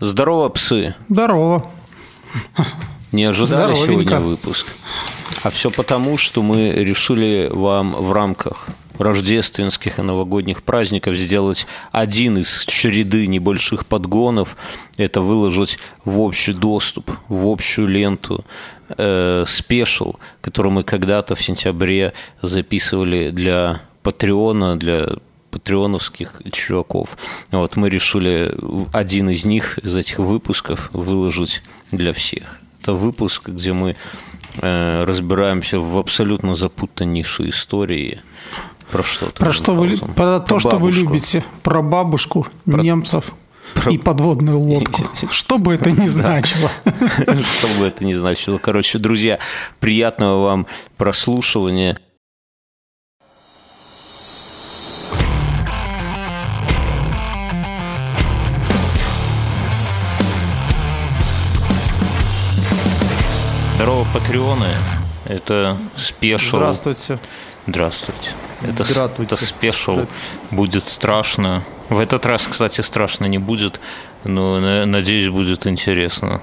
Здорово, псы. Здорово. Не ожидали сегодня выпуск? А все потому, что мы решили вам в рамках рождественских и новогодних праздников сделать один из череды небольших подгонов, это выложить в общий доступ, в общую ленту э, спешл, который мы когда-то в сентябре записывали для Патреона, для патреоновских чуваков. Вот мы решили один из них, из этих выпусков, выложить для всех. Это выпуск, где мы э, разбираемся в абсолютно запутаннейшей истории. Про что? Про что вы, про, про то, что вы любите. Про бабушку, про... немцев. Про... И подводную лодку. Что бы это ни значило. Что бы это ни значило. Короче, друзья, приятного вам прослушивания. Здорово, патреоны. Это special. Здравствуйте. Здравствуйте. Это, Здравствуйте. это special. Будет страшно. В этот раз, кстати, страшно не будет, но надеюсь, будет интересно.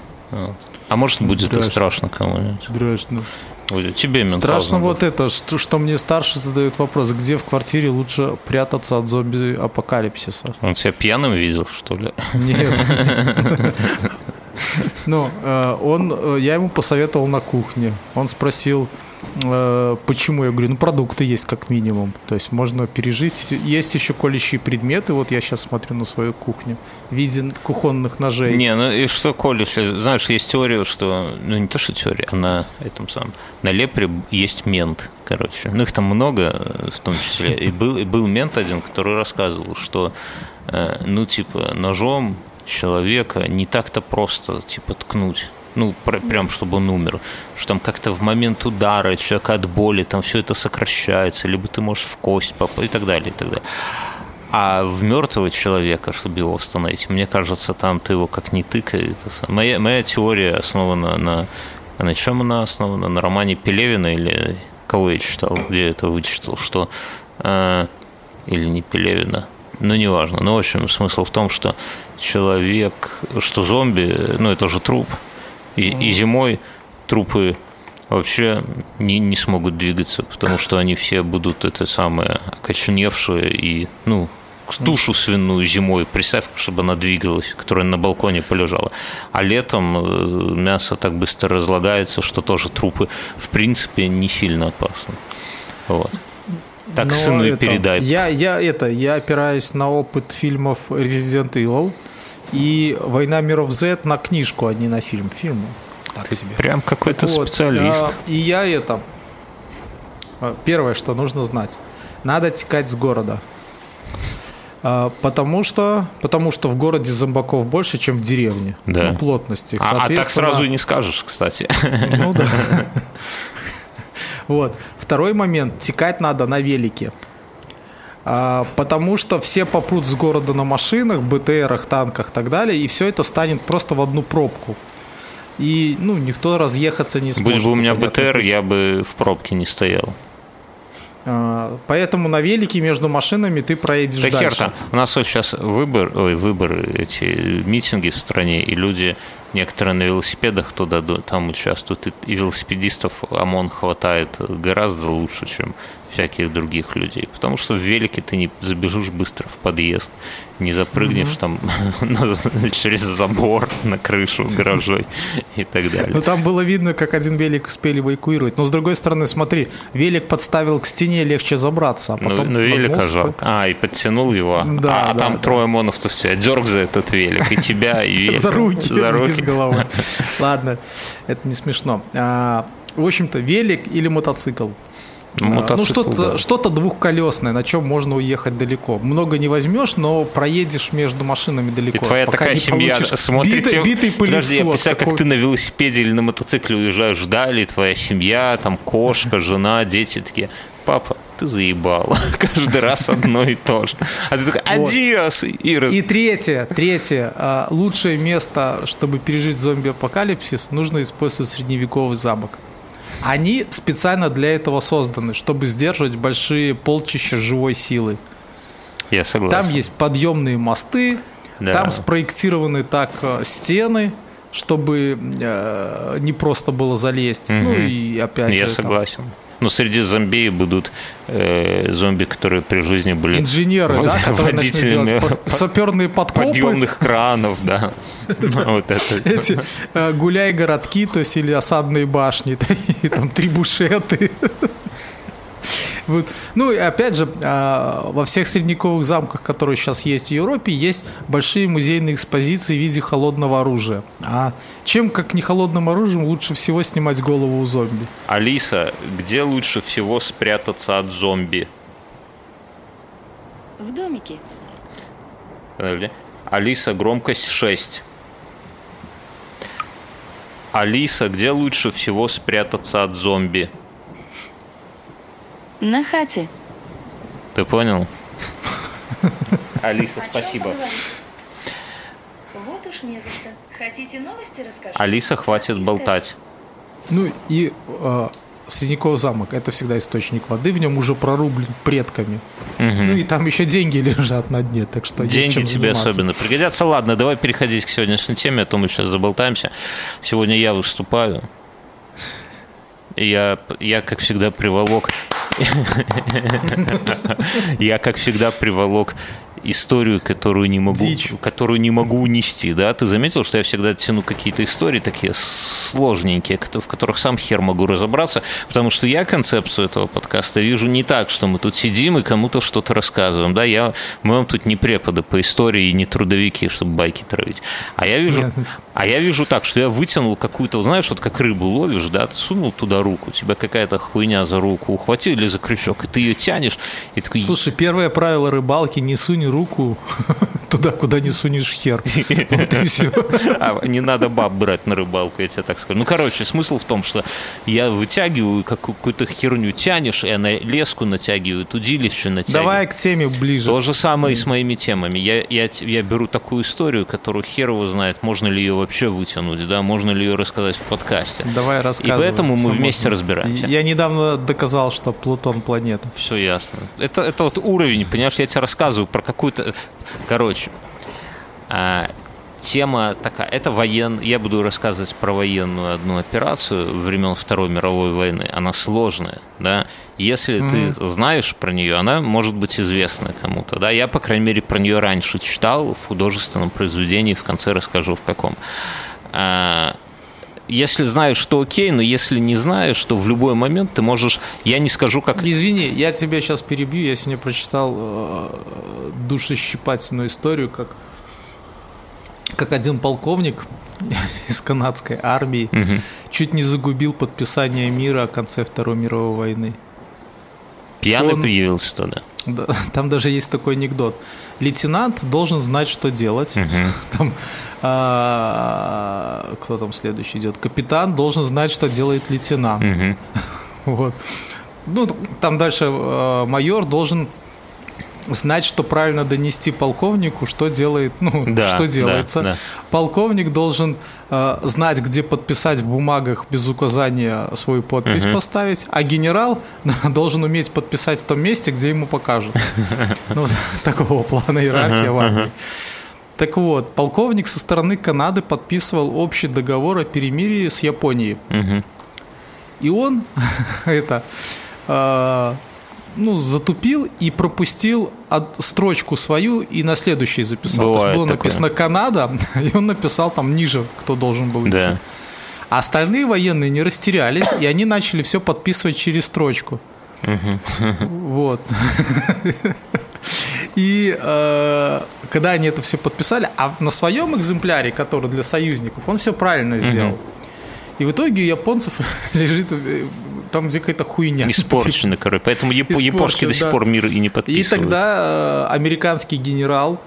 А может, будет страшно. и страшно кому-нибудь. Страшно. Будет. Тебе Страшно вот это, что, что мне старше задают вопрос, где в квартире лучше прятаться от зомби-апокалипсиса. Он тебя пьяным видел, что ли? Нет. Ну, э, он, э, я ему посоветовал на кухне. Он спросил, э, почему. Я говорю, ну, продукты есть как минимум. То есть можно пережить. Есть еще колющие предметы. Вот я сейчас смотрю на свою кухню. В виде кухонных ножей. Не, ну и что колющие? Знаешь, есть теория, что... Ну, не то, что теория, а на этом самом... На лепре есть мент, короче. Ну, их там много, в том числе. И был, и был мент один, который рассказывал, что ну, типа, ножом человека не так-то просто, типа, ткнуть. Ну, прям, чтобы он умер. Что там как-то в момент удара человека от боли, там все это сокращается, либо ты можешь в кость попасть и так далее, и так далее. А в мертвого человека, чтобы его остановить, мне кажется, там ты его как не тыкай. Моя, моя теория основана на... На чем она основана? На романе Пелевина или кого я читал, где это вычитал, что... Э, или не Пелевина, ну, неважно. Ну, в общем, смысл в том, что человек, что зомби, ну, это же труп. И, и зимой трупы вообще не, не смогут двигаться, потому что они все будут это самое окоченевшие и, ну, тушу свиную зимой, представь, чтобы она двигалась, которая на балконе полежала. А летом э, мясо так быстро разлагается, что тоже трупы, в принципе, не сильно опасны. Вот. Так Но сыну и передай. Я, я, это, я опираюсь на опыт фильмов Resident Evil и «Война миров Z» на книжку, а не на фильм. Фильм так Ты себе. прям какой-то вот, специалист. А, и я это... А, первое, что нужно знать. Надо текать с города. А, потому что, потому что в городе зомбаков больше, чем в деревне. Да. По плотности. А, а так сразу и не скажешь, кстати. Ну да. Вот. Второй момент. Текать надо на велике. А, потому что все попрут с города на машинах, БТРах, танках и так далее, и все это станет просто в одну пробку. И ну, никто разъехаться не сможет. Будь бы у меня БТР, я бы в пробке не стоял. А, поэтому на велике между машинами ты проедешь да дальше. Хер У нас вот сейчас выбор, ой, выбор, эти митинги в стране, и люди некоторые на велосипедах туда там участвуют, и велосипедистов ОМОН хватает гораздо лучше, чем всяких других людей. Потому что в велике ты не забежишь быстро в подъезд, не запрыгнешь угу. там через забор на крышу гаражей и так далее. Ну там было видно, как один велик успели эвакуировать. Но с другой стороны, смотри, велик подставил к стене, легче забраться. А ну, потом ну, ну велика жалко. А, и подтянул его. Да, а, да, там да. трое моновцев тебя дерг за этот велик, и тебя, и велик. За руки. За руки. С головой. Ладно, это не смешно. А, в общем-то, велик или мотоцикл? Ну, мотоцикл, ну, что-то, да. что-то двухколесное, на чем можно уехать далеко. Много не возьмешь, но проедешь между машинами далеко. И твоя такая семья смотрит... Битый, битый. Подожди, я представляю, такой... как ты на велосипеде или на мотоцикле уезжаешь вдали, твоя семья, там кошка, жена, дети такие, папа, ты заебал. Каждый раз одно и то же. А ты такой, адиос! И, и третье, третье. А, лучшее место, чтобы пережить зомби-апокалипсис, нужно использовать средневековый замок. Они специально для этого созданы, чтобы сдерживать большие полчища живой силы. Я согласен. Там есть подъемные мосты, Да. Там спроектированы так э, стены, чтобы э, не просто было залезть. Ну Мгм. и опять Я же, там, согласен. Но среди зомби будут э, зомби, которые при жизни были инженеры, да, которые начнут водителями под- саперные подкопы. подъемных кранов, да. Вот это. Эти э, гуляй городки, то есть или осадные башни, там трибушеты. Вот. Ну и опять же, а, во всех средневековых замках, которые сейчас есть в Европе, есть большие музейные экспозиции в виде холодного оружия. А чем, как не холодным оружием, лучше всего снимать голову у зомби? Алиса, где лучше всего спрятаться от зомби? В домике. Подожди. Алиса, громкость 6. Алиса, где лучше всего спрятаться от зомби? На хате. Ты понял? Алиса, спасибо. Вот уж не за что. Хотите новости расскажу? Алиса, хватит болтать. Ну и э, Средневековый замок – это всегда источник воды, в нем уже прорублен предками. Ну и там еще деньги лежат на дне, так что есть Деньги чем тебе заниматься. особенно пригодятся. Ладно, давай переходить к сегодняшней теме, а то мы сейчас заболтаемся. Сегодня я выступаю. Я, я как всегда, приволок... Я, как всегда, приволок историю, которую не могу, Дичь. которую не могу унести, да? Ты заметил, что я всегда тяну какие-то истории такие сложненькие, в которых сам хер могу разобраться, потому что я концепцию этого подкаста вижу не так, что мы тут сидим и кому-то что-то рассказываем, да? Я, мы вам тут не преподы по истории и не трудовики, чтобы байки травить. А я вижу, Нет. А я вижу так, что я вытянул какую-то, знаешь, вот как рыбу ловишь, да, ты сунул туда руку, тебя какая-то хуйня за руку ухватил или за крючок, и ты ее тянешь, и такой, Слушай, первое правило рыбалки – не сунь руку туда, куда не сунешь хер. Вот и все. А, не надо баб брать на рыбалку, я тебе так скажу. Ну, короче, смысл в том, что я вытягиваю как какую-то херню тянешь, и на леску натягивают, удилище натягивают. Давай к теме ближе. То же самое и с моими темами. Я, я, я беру такую историю, которую хер его знает, можно ли ее вообще вытянуть, да, можно ли ее рассказать в подкасте. Давай И рассказывай. поэтому мы вместе можно. разбираемся. Я недавно доказал, что Плутон планета. Все ясно. Это, это вот уровень, понимаешь, я тебе рассказываю про какую-то... Короче, а, тема такая, это воен... Я буду рассказывать про военную одну операцию времен Второй мировой войны. Она сложная, да. Если ты знаешь про нее, она может быть известна кому-то, да. Я, по крайней мере, про нее раньше читал в художественном произведении, в конце расскажу в каком. А, если знаешь, что окей, но если не знаешь, то в любой момент ты можешь... Я не скажу, как Извини, я тебя сейчас перебью. Я сегодня прочитал э, душещипательную историю, как, как один полковник из канадской армии чуть не загубил подписание мира о конце Второй мировой войны. Пьяный Он- появился туда. Да, там даже есть такой анекдот. Лейтенант должен знать, что делать. Там, а, кто там следующий идет? Капитан должен знать, что делает лейтенант. Вот. Ну, там дальше э, майор должен знать, что правильно донести полковнику, что делает, ну, Да, что да, делается. да. Полковник должен э, знать, где подписать в бумагах без указания свою подпись поставить, а генерал должен уметь подписать в том месте, где ему покажут. Ну, такого плана иерархия в армии. Так вот, полковник со стороны Канады подписывал общий договор о перемирии с Японией. И он это э, ну, затупил и пропустил от, строчку свою и на следующий записал. То Бывает есть было такое. написано Канада, и он написал там ниже, кто должен был идти. Да. А остальные военные не растерялись, и они начали все подписывать через строчку. Вот. И э, когда они это все подписали, а на своем экземпляре, который для союзников, он все правильно сделал. И в итоге у японцев лежит э, там где какая-то хуйня. Испорчено, короче. Поэтому япо- япошки до сих да. пор мир и не И подписывают. тогда э, американский генерал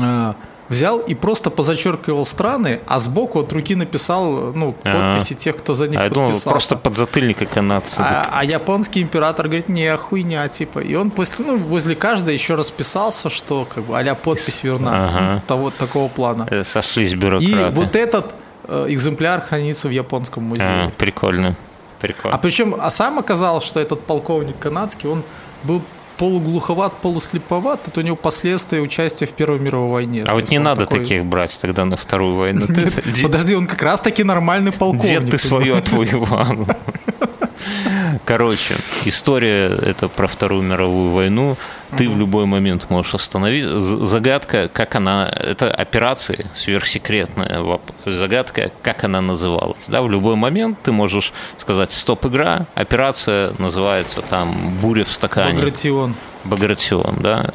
э, взял и просто позачеркивал страны, а сбоку от руки написал ну, Ага. подписи тех, кто за них А подписался. просто подзатыльника канадцы. А, а японский император говорит, не, хуйня, типа. И он после, ну, возле каждой еще расписался, что как бы а подпись верна. Ага. Ну, того, такого плана. Э, Сошлись И бюрократы. вот этот э, экземпляр хранится в японском музее. А, прикольно. Прикольно. А причем, а сам оказалось, что этот полковник канадский, он был полуглуховат, полуслеповат, это у него последствия участия в Первой мировой войне. А То вот не надо такой... таких брать тогда на Вторую войну. Подожди, он как раз таки нормальный полковник. Дед ты свое отвоевал. Короче, история это про Вторую мировую войну. Ты в любой момент можешь остановить. Загадка, как она... Это операция сверхсекретная. Загадка, как она называлась. Да, в любой момент ты можешь сказать «стоп-игра». Операция называется там «буря в стакане». Багратион. Багратион, да.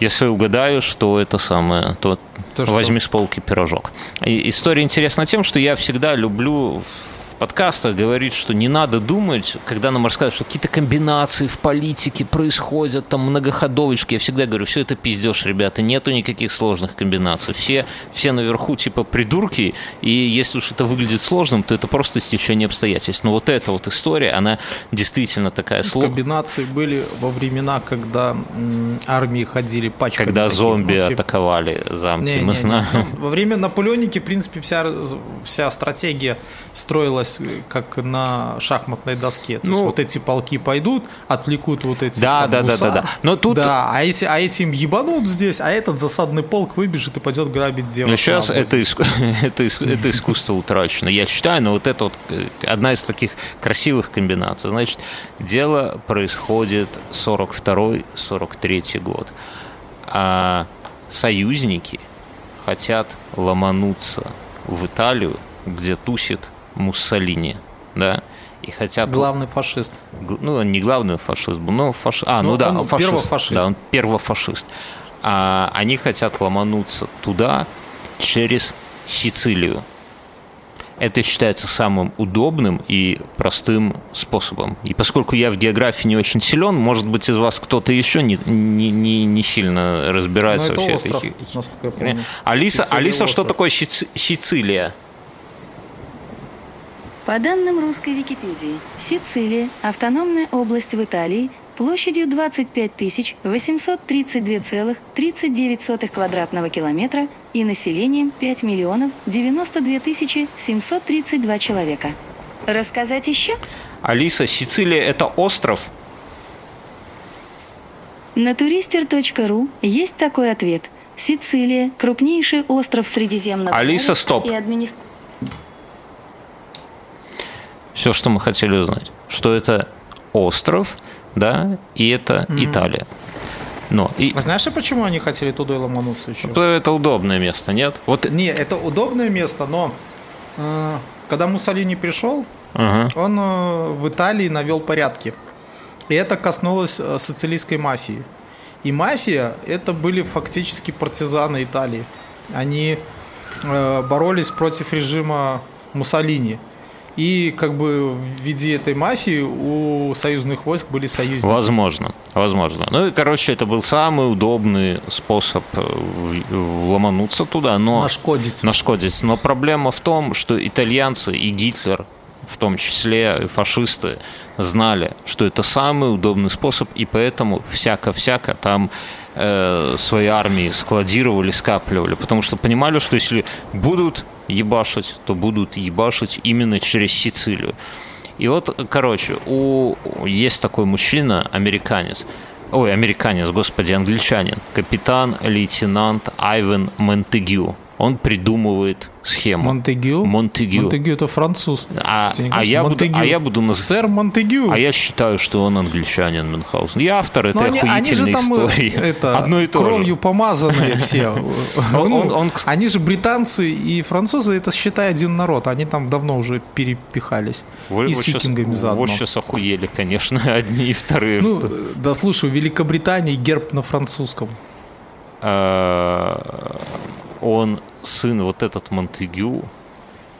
Если угадаешь, что это самое, то, то возьми что? с полки пирожок. И история интересна тем, что я всегда люблю подкастах говорит, что не надо думать, когда нам рассказывают, что какие-то комбинации в политике происходят, там многоходовочки. Я всегда говорю, все это пиздеж, ребята, нету никаких сложных комбинаций. Все, все наверху типа придурки, и если уж это выглядит сложным, то это просто стечение обстоятельств. Но вот эта вот история, она действительно такая сложная. Комбинации были во времена, когда армии ходили пачками. Когда такие, зомби ну, типа... атаковали замки, не, мы не, знаем. Не. Во время Наполеоники, в принципе, вся, вся стратегия строилась как на шахматной доске. То ну, есть вот эти полки пойдут, отвлекут вот эти да, да, гусар, да, да, да. Но тут... Да, а, эти, а этим ебанут здесь, а этот засадный полк выбежит и пойдет грабить девушку. Но сейчас это, иску... это, иску... это искусство утрачено. Я считаю, но вот это вот э, одна из таких красивых комбинаций. Значит, дело происходит 42-43 год. А союзники хотят ломануться в Италию, где тусит Муссолини, да, и хотят... Главный фашист. Ну, не главный фашист но фашист. А, ну, ну да, он фашист. Первофашист. Да, он первофашист. А они хотят ломануться туда через Сицилию. Это считается самым удобным и простым способом. И поскольку я в географии не очень силен, может быть, из вас кто-то еще не, не, не, не сильно разбирается Но во всей этой... Алиса, Алиса что такое Сицилия? По данным русской Википедии, Сицилия – автономная область в Италии площадью 25 832,39 квадратного километра и населением 5 миллионов 92 732 человека. Рассказать еще? Алиса, Сицилия – это остров? На туристер.ру есть такой ответ. Сицилия – крупнейший остров Средиземного Алиса, стоп. и администрация все, что мы хотели узнать. Что это остров, да, и это mm-hmm. Италия. Но, и... А знаешь, почему они хотели туда ломануться еще? Это удобное место, нет? Вот... Не, это удобное место, но э, когда Муссолини пришел, uh-huh. он э, в Италии навел порядки. И это коснулось э, социалистской мафии. И мафия это были фактически партизаны Италии. Они э, боролись против режима Муссолини. И как бы в виде этой мафии у союзных войск были союзники. Возможно, возможно. Ну и, короче, это был самый удобный способ э, ломануться туда, но... Нашкодить. Нашкодить. Но проблема в том, что итальянцы и Гитлер, в том числе и фашисты, знали, что это самый удобный способ, и поэтому всяко-всяко там э, свои армии складировали, скапливали, потому что понимали, что если будут ебашить, то будут ебашить именно через Сицилию. И вот, короче, у есть такой мужчина, американец, ой, американец, господи, англичанин, капитан-лейтенант Айвен Монтегю. Он придумывает схему. Монтегю? Монтегю. Монтегю это француз. А, а, я, буду, а я буду... Наз... Сэр Монтегю. А я считаю, что он англичанин Мюнхгаузен. Я автор этой они, охуительной они же там, истории. Это, Одно и то кровью же. помазанные все. Ну, они же британцы и французы, это считай один народ. Они там давно уже перепихались. и с викингами заодно. Вот сейчас охуели, конечно, одни и вторые. Ну, да слушай, в Великобритании герб на французском. Он сын вот этот Монтегю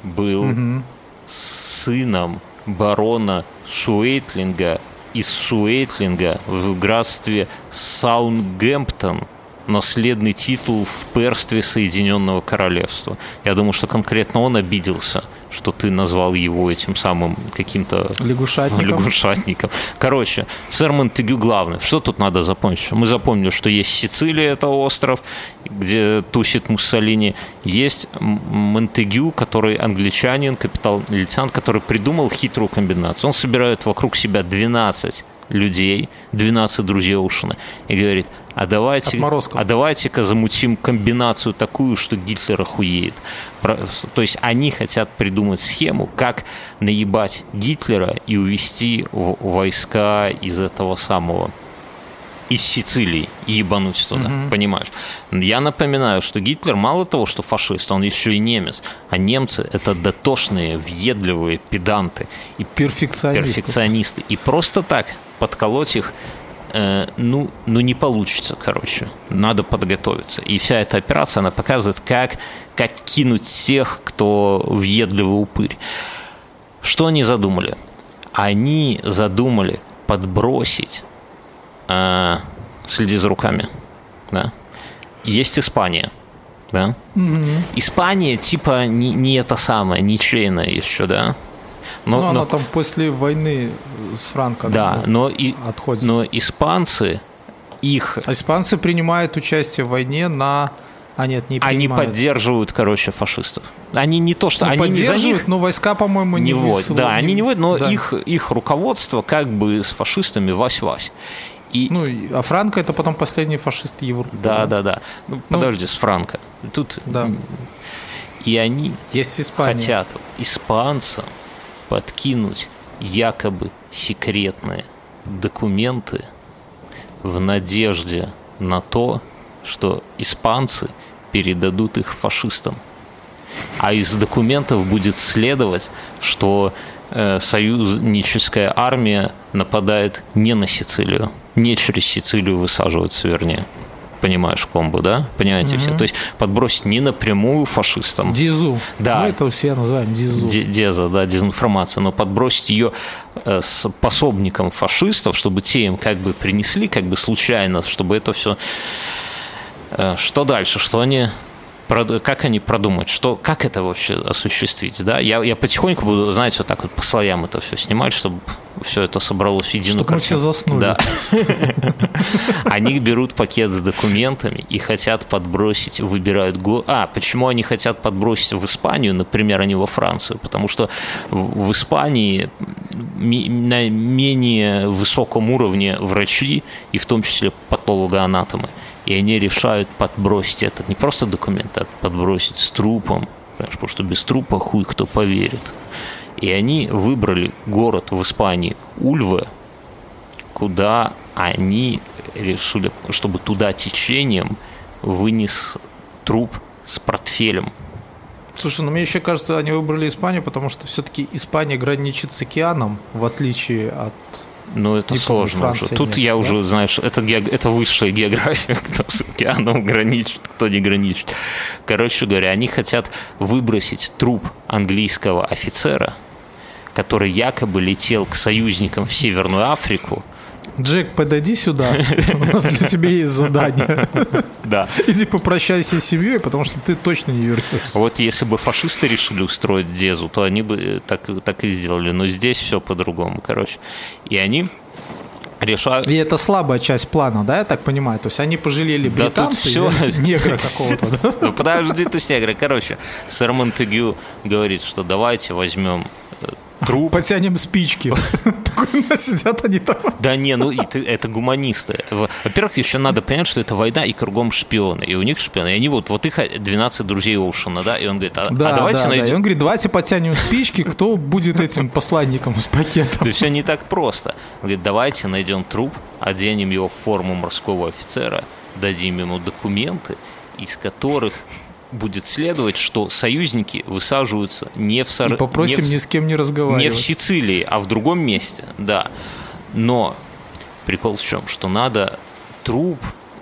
был угу. сыном барона Суэйтлинга из Суэйтлинга в графстве Саунгемптон наследный титул в перстве Соединенного Королевства. Я думаю, что конкретно он обиделся, что ты назвал его этим самым каким-то лягушатником. лягушатником. Короче, сэр Монтегю главный. Что тут надо запомнить? Мы запомнили, что есть Сицилия, это остров, где тусит Муссолини. Есть Монтегю, который англичанин, капитал-лейтенант, который придумал хитрую комбинацию. Он собирает вокруг себя 12 людей, 12 друзей Оушена, и говорит, а давайте, а давайте-ка замутим комбинацию такую, что Гитлер охуеет. То есть они хотят придумать схему, как наебать Гитлера и увести войска из этого самого из Сицилии и ебануть туда, угу. понимаешь? Я напоминаю, что Гитлер мало того, что фашист, он еще и немец, а немцы это дотошные, въедливые педанты и перфекционисты. перфекционисты. И просто так подколоть их э, ну, ну не получится, короче. Надо подготовиться. И вся эта операция, она показывает, как, как кинуть всех, кто въедливый упырь. Что они задумали? Они задумали подбросить э, следи за руками, да. Есть Испания, да. Mm-hmm. Испания типа не, не это самое, ничейная еще, да. Но, но, но она там после войны с Франко да, но и, отходит. Но испанцы их. А испанцы принимают участие в войне на а нет, не Они поддерживают, короче, фашистов. Они не то, что... Ну, они поддерживают, не за них, но войска, по-моему, не, не вводят. Да, они не вводят, но да. их, их руководство как бы с фашистами вась-вась. И... Ну, а Франко это потом последний фашист Европы. Да, да, да. Ну, ну, подожди, с Франко. Тут... Да. И они Есть хотят испанцам подкинуть якобы секретные документы в надежде на то, что испанцы передадут их фашистам. А из документов будет следовать, что э, союзническая армия нападает не на Сицилию, не через Сицилию высаживаться, вернее. Понимаешь комбо, да? Понимаете угу. все? То есть подбросить не напрямую фашистам. Дизу. Да. Мы это все называем дизу. Деза, да, дезинформация. Но подбросить ее э, с пособником фашистов, чтобы те им как бы принесли, как бы случайно, чтобы это все... Э, что дальше? Что они как они продумают, что, как это вообще осуществить, да? Я, я потихоньку буду, знаете, вот так вот по слоям это все снимать, чтобы все это собралось в единую Чтобы картину. мы все заснули. Да. Они берут пакет с документами и хотят подбросить, выбирают... Го... А, почему они хотят подбросить в Испанию, например, а не во Францию? Потому что в Испании на менее высоком уровне врачи, и в том числе патологоанатомы, и они решают подбросить этот не просто документ, а подбросить с трупом, потому что без трупа хуй кто поверит. И они выбрали город в Испании Ульве, куда они решили, чтобы туда течением вынес труп с портфелем. Слушай, ну мне еще кажется, они выбрали Испанию, потому что все-таки Испания граничит с океаном, в отличие от ну, это не сложно уже. Тут нет, я да? уже, знаешь, это, это высшая география, кто с океаном граничит, кто не граничит. Короче говоря, они хотят выбросить труп английского офицера, который якобы летел к союзникам в Северную Африку, Джек, подойди сюда, у нас для тебя есть задание. Да. Иди попрощайся с семьей, потому что ты точно не вернешься. Вот если бы фашисты решили устроить Дезу, то они бы э, так, так и сделали. Но здесь все по-другому, короче. И они решают... И это слабая часть плана, да, я так понимаю? То есть они пожалели британцев, да все... негра какого-то? Ну, подожди ты с негра. Короче, сэр Монтегю говорит, что давайте возьмем труп. Потянем спички. Сидят они там. Да не, ну это гуманисты. Во-первых, еще надо понять, что это война и кругом шпионы. И у них шпионы. И они вот, вот их 12 друзей Оушена, да, и он говорит, а, да, а давайте да, найдем... Да. И он говорит, давайте потянем спички, кто будет этим посланником с пакетом. Да все не так просто. Он говорит, давайте найдем труп, оденем его в форму морского офицера, дадим ему документы, из которых будет следовать, что союзники высаживаются не в Сар... И попросим не в... ни с кем не разговаривать. Не в Сицилии, а в другом месте, да. Но прикол в чем? Что надо труп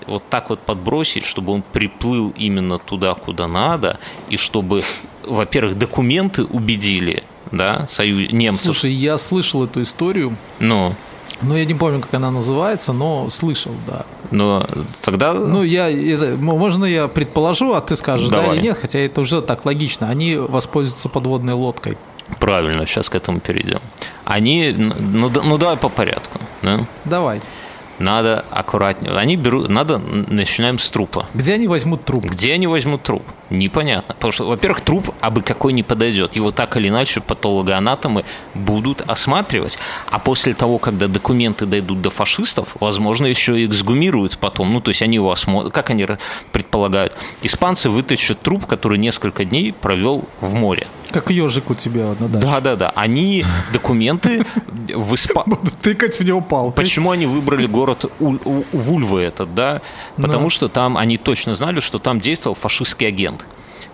вот так вот подбросить, чтобы он приплыл именно туда, куда надо, и чтобы, во-первых, документы убедили, да, союз немцев. Слушай, я слышал эту историю. Ну. Ну, я не помню, как она называется, но слышал, да. Но тогда... Ну, я, это, можно я предположу, а ты скажешь, Давай. да или нет, хотя это уже так логично. Они воспользуются подводной лодкой. Правильно, сейчас к этому перейдем. Они, ну, ну давай по порядку. Да? Давай. надо аккуратнее. Они берут, надо, начинаем с трупа. Где они возьмут труп? Где они возьмут труп? Непонятно. Потому что, во-первых, труп абы какой не подойдет. Его так или иначе патологоанатомы будут осматривать. А после того, когда документы дойдут до фашистов, возможно, еще и эксгумируют потом. Ну, то есть они его осмотрят. Как они предполагают? Испанцы вытащат труп, который несколько дней провел в море. Как ежик у тебя на даче. Да, да, да. Они документы в Испании... Будут тыкать в него палкой. Почему они выбрали город Вульвы этот, да? Потому что там они точно знали, что там действовал фашистский агент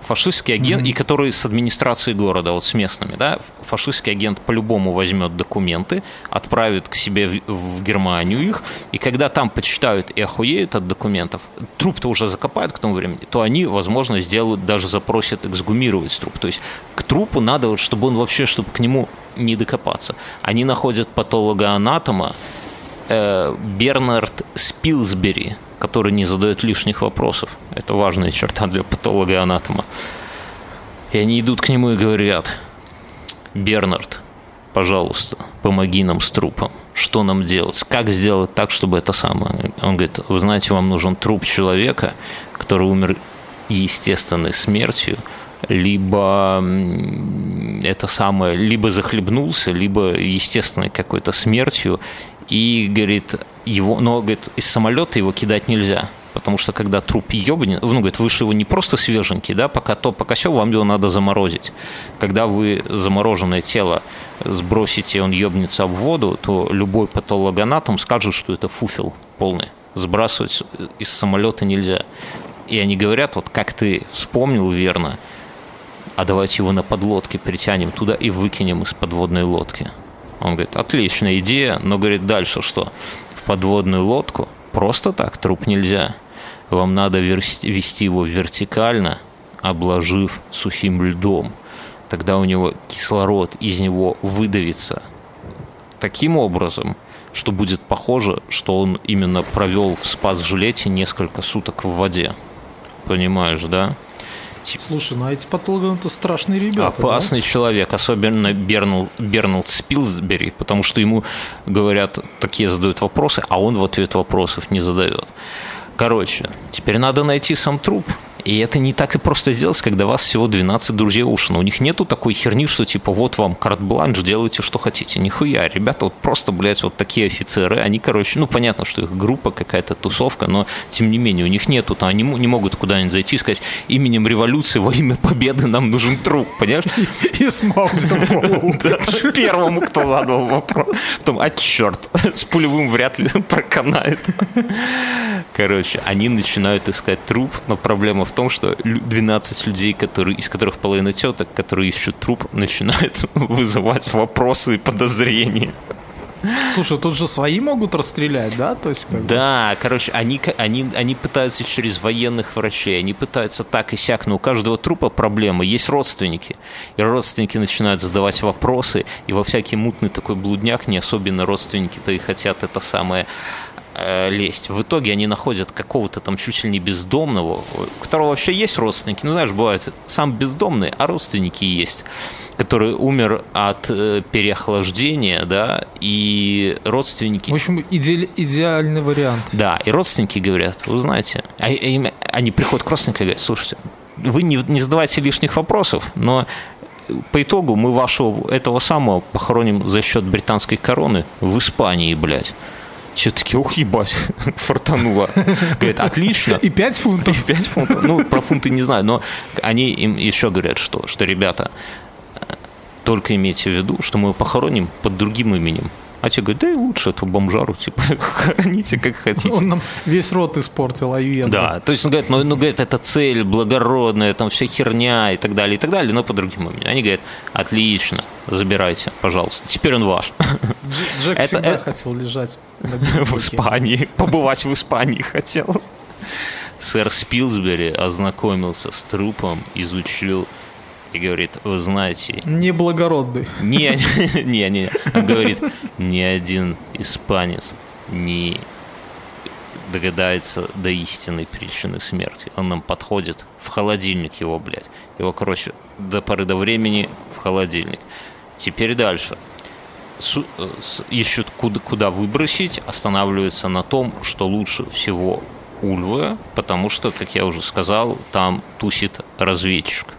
фашистский агент, mm-hmm. и который с администрацией города, вот с местными, да, фашистский агент по-любому возьмет документы, отправит к себе в, в Германию их, и когда там почитают и охуеют от документов, труп-то уже закопают к тому времени, то они, возможно, сделают, даже запросят эксгумировать труп. То есть к трупу надо, вот, чтобы он вообще, чтобы к нему не докопаться. Они находят патологоанатома э, Бернард Спилсбери, который не задает лишних вопросов. Это важная черта для патолога-анатома. И они идут к нему и говорят, Бернард, пожалуйста, помоги нам с трупом. Что нам делать? Как сделать так, чтобы это самое... Он говорит, вы знаете, вам нужен труп человека, который умер естественной смертью, либо это самое, либо захлебнулся, либо естественной какой-то смертью, и, говорит, его, но, говорит, из самолета его кидать нельзя. Потому что когда труп ебнет, ну, говорит, выше его не просто свеженький, да, пока то, пока все, вам его надо заморозить. Когда вы замороженное тело сбросите, он ебнется об воду, то любой патологоанатом скажет, что это фуфел полный. Сбрасывать из самолета нельзя. И они говорят, вот как ты вспомнил верно, а давайте его на подлодке притянем туда и выкинем из подводной лодки. Он говорит, отличная идея, но говорит, дальше что? Подводную лодку просто так труп нельзя. Вам надо вести его вертикально, обложив сухим льдом. Тогда у него кислород из него выдавится таким образом, что будет похоже, что он именно провел в спас-жилете несколько суток в воде. Понимаешь, да? Типа. Слушай, ну а эти патологи это страшные ребята. Опасный да? человек, особенно Бернал, Берналд Спилсбери, потому что ему говорят, такие задают вопросы, а он в ответ вопросов не задает. Короче, теперь надо найти сам труп. И это не так и просто сделать, когда вас всего 12 друзей Ушина. У них нету такой херни, что типа вот вам карт-бланш, делайте что хотите. Нихуя, ребята вот просто, блядь, вот такие офицеры, они, короче, ну понятно, что их группа какая-то тусовка, но тем не менее у них нету, там, они не могут куда-нибудь зайти и сказать, именем революции во имя победы нам нужен труп, понимаешь? И смался в. Первому, кто задал вопрос. Потом, а черт, с пулевым вряд ли проканает. Короче, они начинают искать труп, но проблема в том, что 12 людей, которые, из которых половина теток, которые ищут труп, начинают вызывать вопросы и подозрения. Слушай, тут же свои могут расстрелять, да? То есть, как да, бы... короче, они, они, они пытаются через военных врачей, они пытаются так и сяк, но у каждого трупа проблемы, есть родственники. И родственники начинают задавать вопросы, и во всякий мутный такой блудняк, не особенно родственники-то и хотят это самое лезть. В итоге они находят какого-то там чуть ли не бездомного, у которого вообще есть родственники. Ну, знаешь, бывает сам бездомный, а родственники есть который умер от э, переохлаждения, да, и родственники... В общем, иде... идеальный вариант. Да, и родственники говорят, вы знаете, а, а, они приходят к родственникам и говорят, слушайте, вы не, не задавайте лишних вопросов, но по итогу мы вашего этого самого похороним за счет британской короны в Испании, блядь. Все таки ох, ебать, фартануло. Говорит, отлично. И 5 фунтов. И 5 фунтов. Ну, про фунты не знаю, но они им еще говорят, что, что ребята, только имейте в виду, что мы похороним под другим именем. А те говорят, да и лучше эту бомжару, типа, хороните как хотите. Он нам весь рот испортил, а аюен. Да, то есть он говорит, ну, ну, говорит, это цель благородная, там вся херня и так далее, и так далее, но по другим именем. Они говорят, отлично, забирайте, пожалуйста, теперь он ваш. Джек это, всегда это... хотел лежать в Испании, побывать в Испании хотел. Сэр Спилсбери ознакомился с трупом, изучил и говорит, вы знаете... Неблагородный. Не, не, не, он говорит, ни один испанец не догадается до истинной причины смерти. Он нам подходит в холодильник его, блядь. Его, короче, до поры до времени в холодильник. Теперь дальше. ищут куда, куда выбросить, останавливаются на том, что лучше всего Ульвы, потому что, как я уже сказал, там тусит разведчик.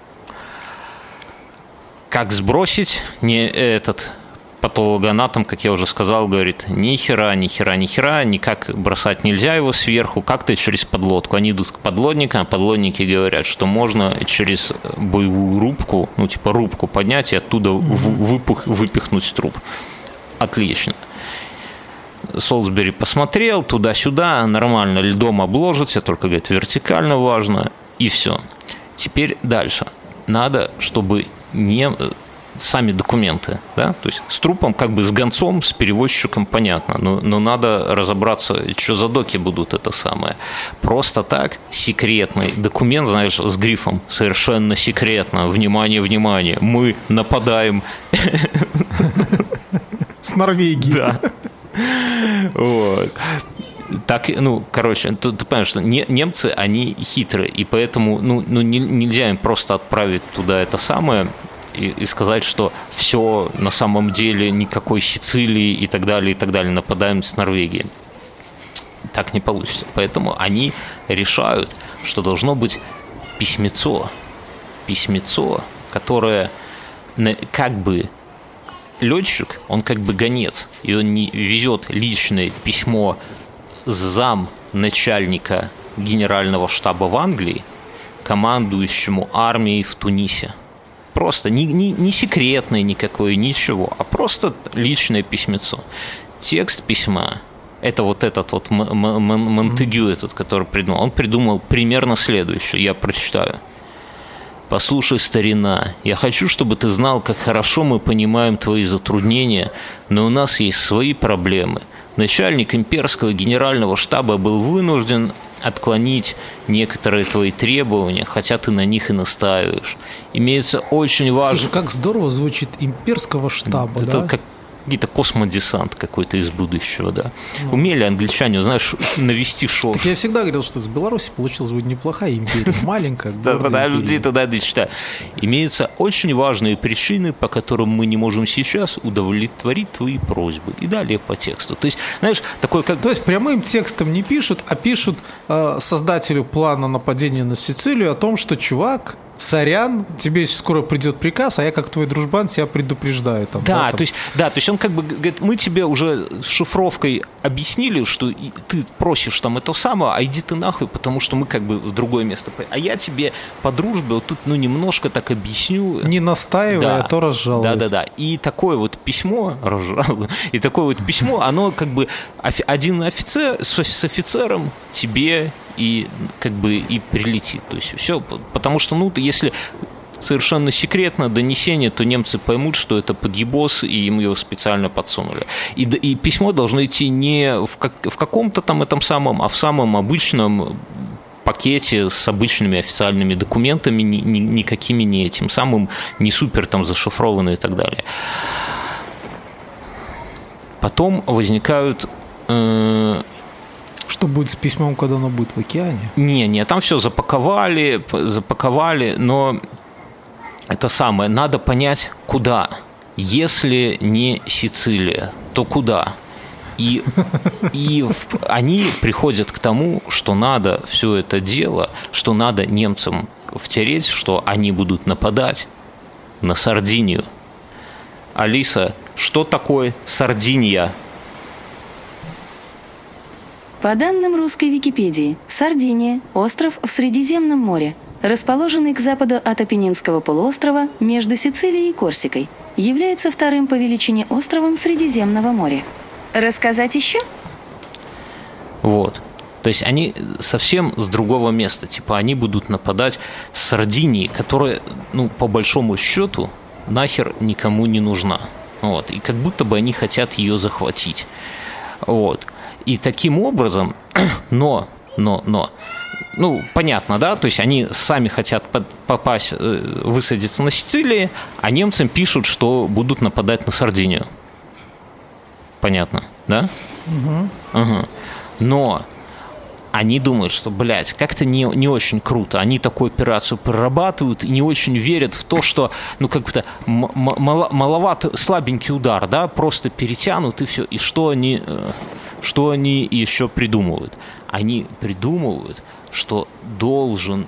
Как сбросить не этот патологоанатом, как я уже сказал, говорит, ни хера, ни хера, ни хера, никак бросать нельзя его сверху, как-то через подлодку. Они идут к подлодникам, а подлодники говорят, что можно через боевую рубку, ну типа рубку поднять и оттуда выпух, выпихнуть труп. Отлично. Солсбери посмотрел туда-сюда, нормально льдом обложится, только, говорит, вертикально важно, и все. Теперь дальше. Надо, чтобы не сами документы, да, то есть с трупом, как бы с гонцом, с перевозчиком понятно, но, но надо разобраться, что за доки будут это самое. Просто так, секретный документ, знаешь, с грифом, совершенно секретно, внимание, внимание, мы нападаем. С Норвегии. Да. Вот так, ну, короче, ты, ты понимаешь, что не, немцы, они хитрые, и поэтому, ну, ну не, нельзя им просто отправить туда это самое, и, и сказать, что все на самом деле никакой Сицилии и так далее, и так далее, нападаем с Норвегии. Так не получится. Поэтому они решают, что должно быть письмецо. Письмецо, которое как бы летчик, он как бы гонец, и он не везет личное письмо зам начальника генерального штаба в Англии, командующему армией в Тунисе. Просто не, не, не секретное никакое, ничего, а просто личное письмецо. Текст письма это вот этот вот Монтегю этот, который придумал, он придумал примерно следующее, я прочитаю. Послушай, старина, я хочу, чтобы ты знал, как хорошо мы понимаем твои затруднения, но у нас есть свои проблемы. Начальник имперского генерального штаба был вынужден отклонить некоторые твои требования, хотя ты на них и настаиваешь. Имеется очень важно... Слушай, как здорово звучит имперского штаба, Это да? как какие-то космодесант какой-то из будущего, да. Ну. Умели англичане, знаешь, навести шоу. Так я всегда говорил, что с Беларуси получилась бы неплохая империя, маленькая. Да, подожди, туда дочитай. Имеются очень важные причины, по которым мы не можем сейчас удовлетворить твои просьбы. И далее по тексту. То есть, знаешь, такой как... То есть прямым текстом не пишут, а пишут э, создателю плана нападения на Сицилию о том, что чувак, сорян, тебе скоро придет приказ, а я как твой дружбан тебя предупреждаю. Там, да, да, там. то есть, да, то есть он как бы говорит, мы тебе уже шифровкой объяснили, что ты просишь там это самое, а иди ты нахуй, потому что мы как бы в другое место. А я тебе по дружбе вот тут ну немножко так объясню. Не настаивая, да, а то разжалуй. Да, да, да. И такое вот письмо, разжалуй, и такое вот письмо, оно как бы один офицер с офицером тебе и как бы и прилетит. То есть все, потому что, ну, если совершенно секретно донесение, то немцы поймут, что это подъебос, и им его специально подсунули. И, и письмо должно идти не в, как, в каком-то там этом самом, а в самом обычном пакете с обычными официальными документами, ни, ни, никакими не этим самым, не супер там зашифрованные и так далее. Потом возникают э, что будет с письмом, когда оно будет в океане? Не, не, там все запаковали, запаковали, но это самое, надо понять, куда. Если не Сицилия, то куда? И, и в, они приходят к тому, что надо все это дело, что надо немцам втереть, что они будут нападать на Сардинию. Алиса, что такое Сардиния? По данным русской Википедии, Сардиния – остров в Средиземном море, расположенный к западу от Апеннинского полуострова между Сицилией и Корсикой, является вторым по величине островом Средиземного моря. Рассказать еще? Вот. То есть они совсем с другого места. Типа они будут нападать с Сардинии, которая, ну, по большому счету, нахер никому не нужна. Вот. И как будто бы они хотят ее захватить. Вот. И таким образом, но, но, но, ну, понятно, да, то есть они сами хотят попасть, э, высадиться на Сицилии, а немцам пишут, что будут нападать на Сардинию. Понятно, да? Угу. Угу. Но они думают, что, блядь, как-то не, не очень круто. Они такую операцию прорабатывают и не очень верят в то, что, ну, как-то мало, маловат, слабенький удар, да, просто перетянут и все. И что они, э, что они еще придумывают? Они придумывают, что должен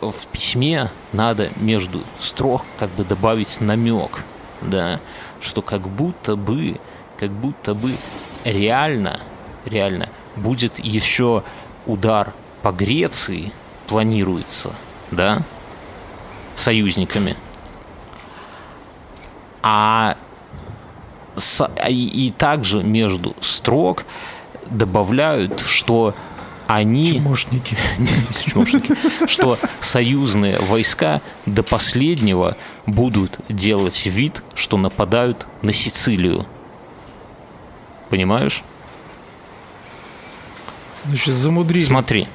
в письме надо между строк как бы добавить намек, да, что как будто бы, как будто бы реально, реально будет еще удар по Греции планируется, да, союзниками. А и, и также между строк добавляют, что они... Чмошники. Чмошники. Что союзные войска до последнего будут делать вид, что нападают на Сицилию. Понимаешь? Значит, замудрили. Смотри,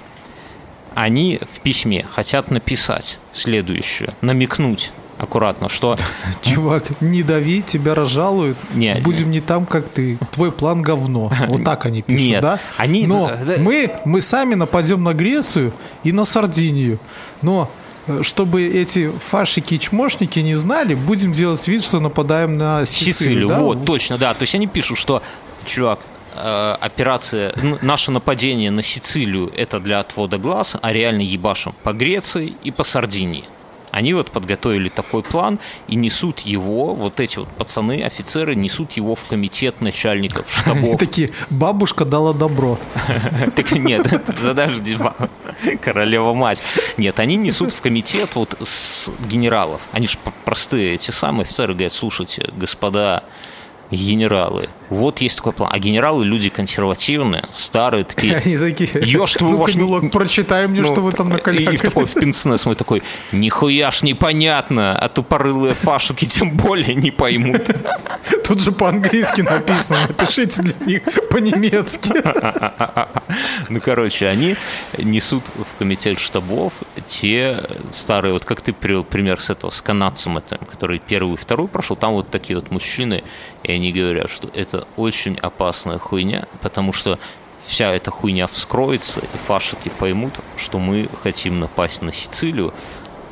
они в письме хотят написать следующее, намекнуть аккуратно, что... Чувак, не дави, тебя разжалуют, не, будем не там, как ты, твой план говно. Вот так они пишут, Нет, да? Они... Но мы, мы сами нападем на Грецию и на Сардинию. Но э, чтобы эти фашики и чмошники не знали, будем делать вид, что нападаем на Сицилию. Сицилию, да? вот, точно, да. То есть они пишут, что, чувак, операция, наше нападение на Сицилию это для отвода глаз, а реально ебашим по Греции и по Сардинии. Они вот подготовили такой план и несут его, вот эти вот пацаны, офицеры, несут его в комитет начальников штабов. Такие, бабушка дала добро. Так нет, подожди, королева мать. Нет, они несут в комитет вот с генералов. Они же простые эти самые офицеры говорят, слушайте, господа, генералы. Вот есть такой план. А генералы люди консервативные, старые, такие. Они такие. Ешь твой ваш... Прочитай мне, ну, что вы там накаляли. И в такой в пенснес мы такой, нихуя ж непонятно, а тупорылые фашики тем более не поймут. Тут же по-английски написано, напишите для них по-немецки. Ну, короче, они несут в комитет штабов те старые, вот как ты привел пример с этого, с канадцем, это, который первый и второй прошел, там вот такие вот мужчины, и они говорят, что это очень опасная хуйня, потому что вся эта хуйня вскроется, и фашики поймут, что мы хотим напасть на Сицилию,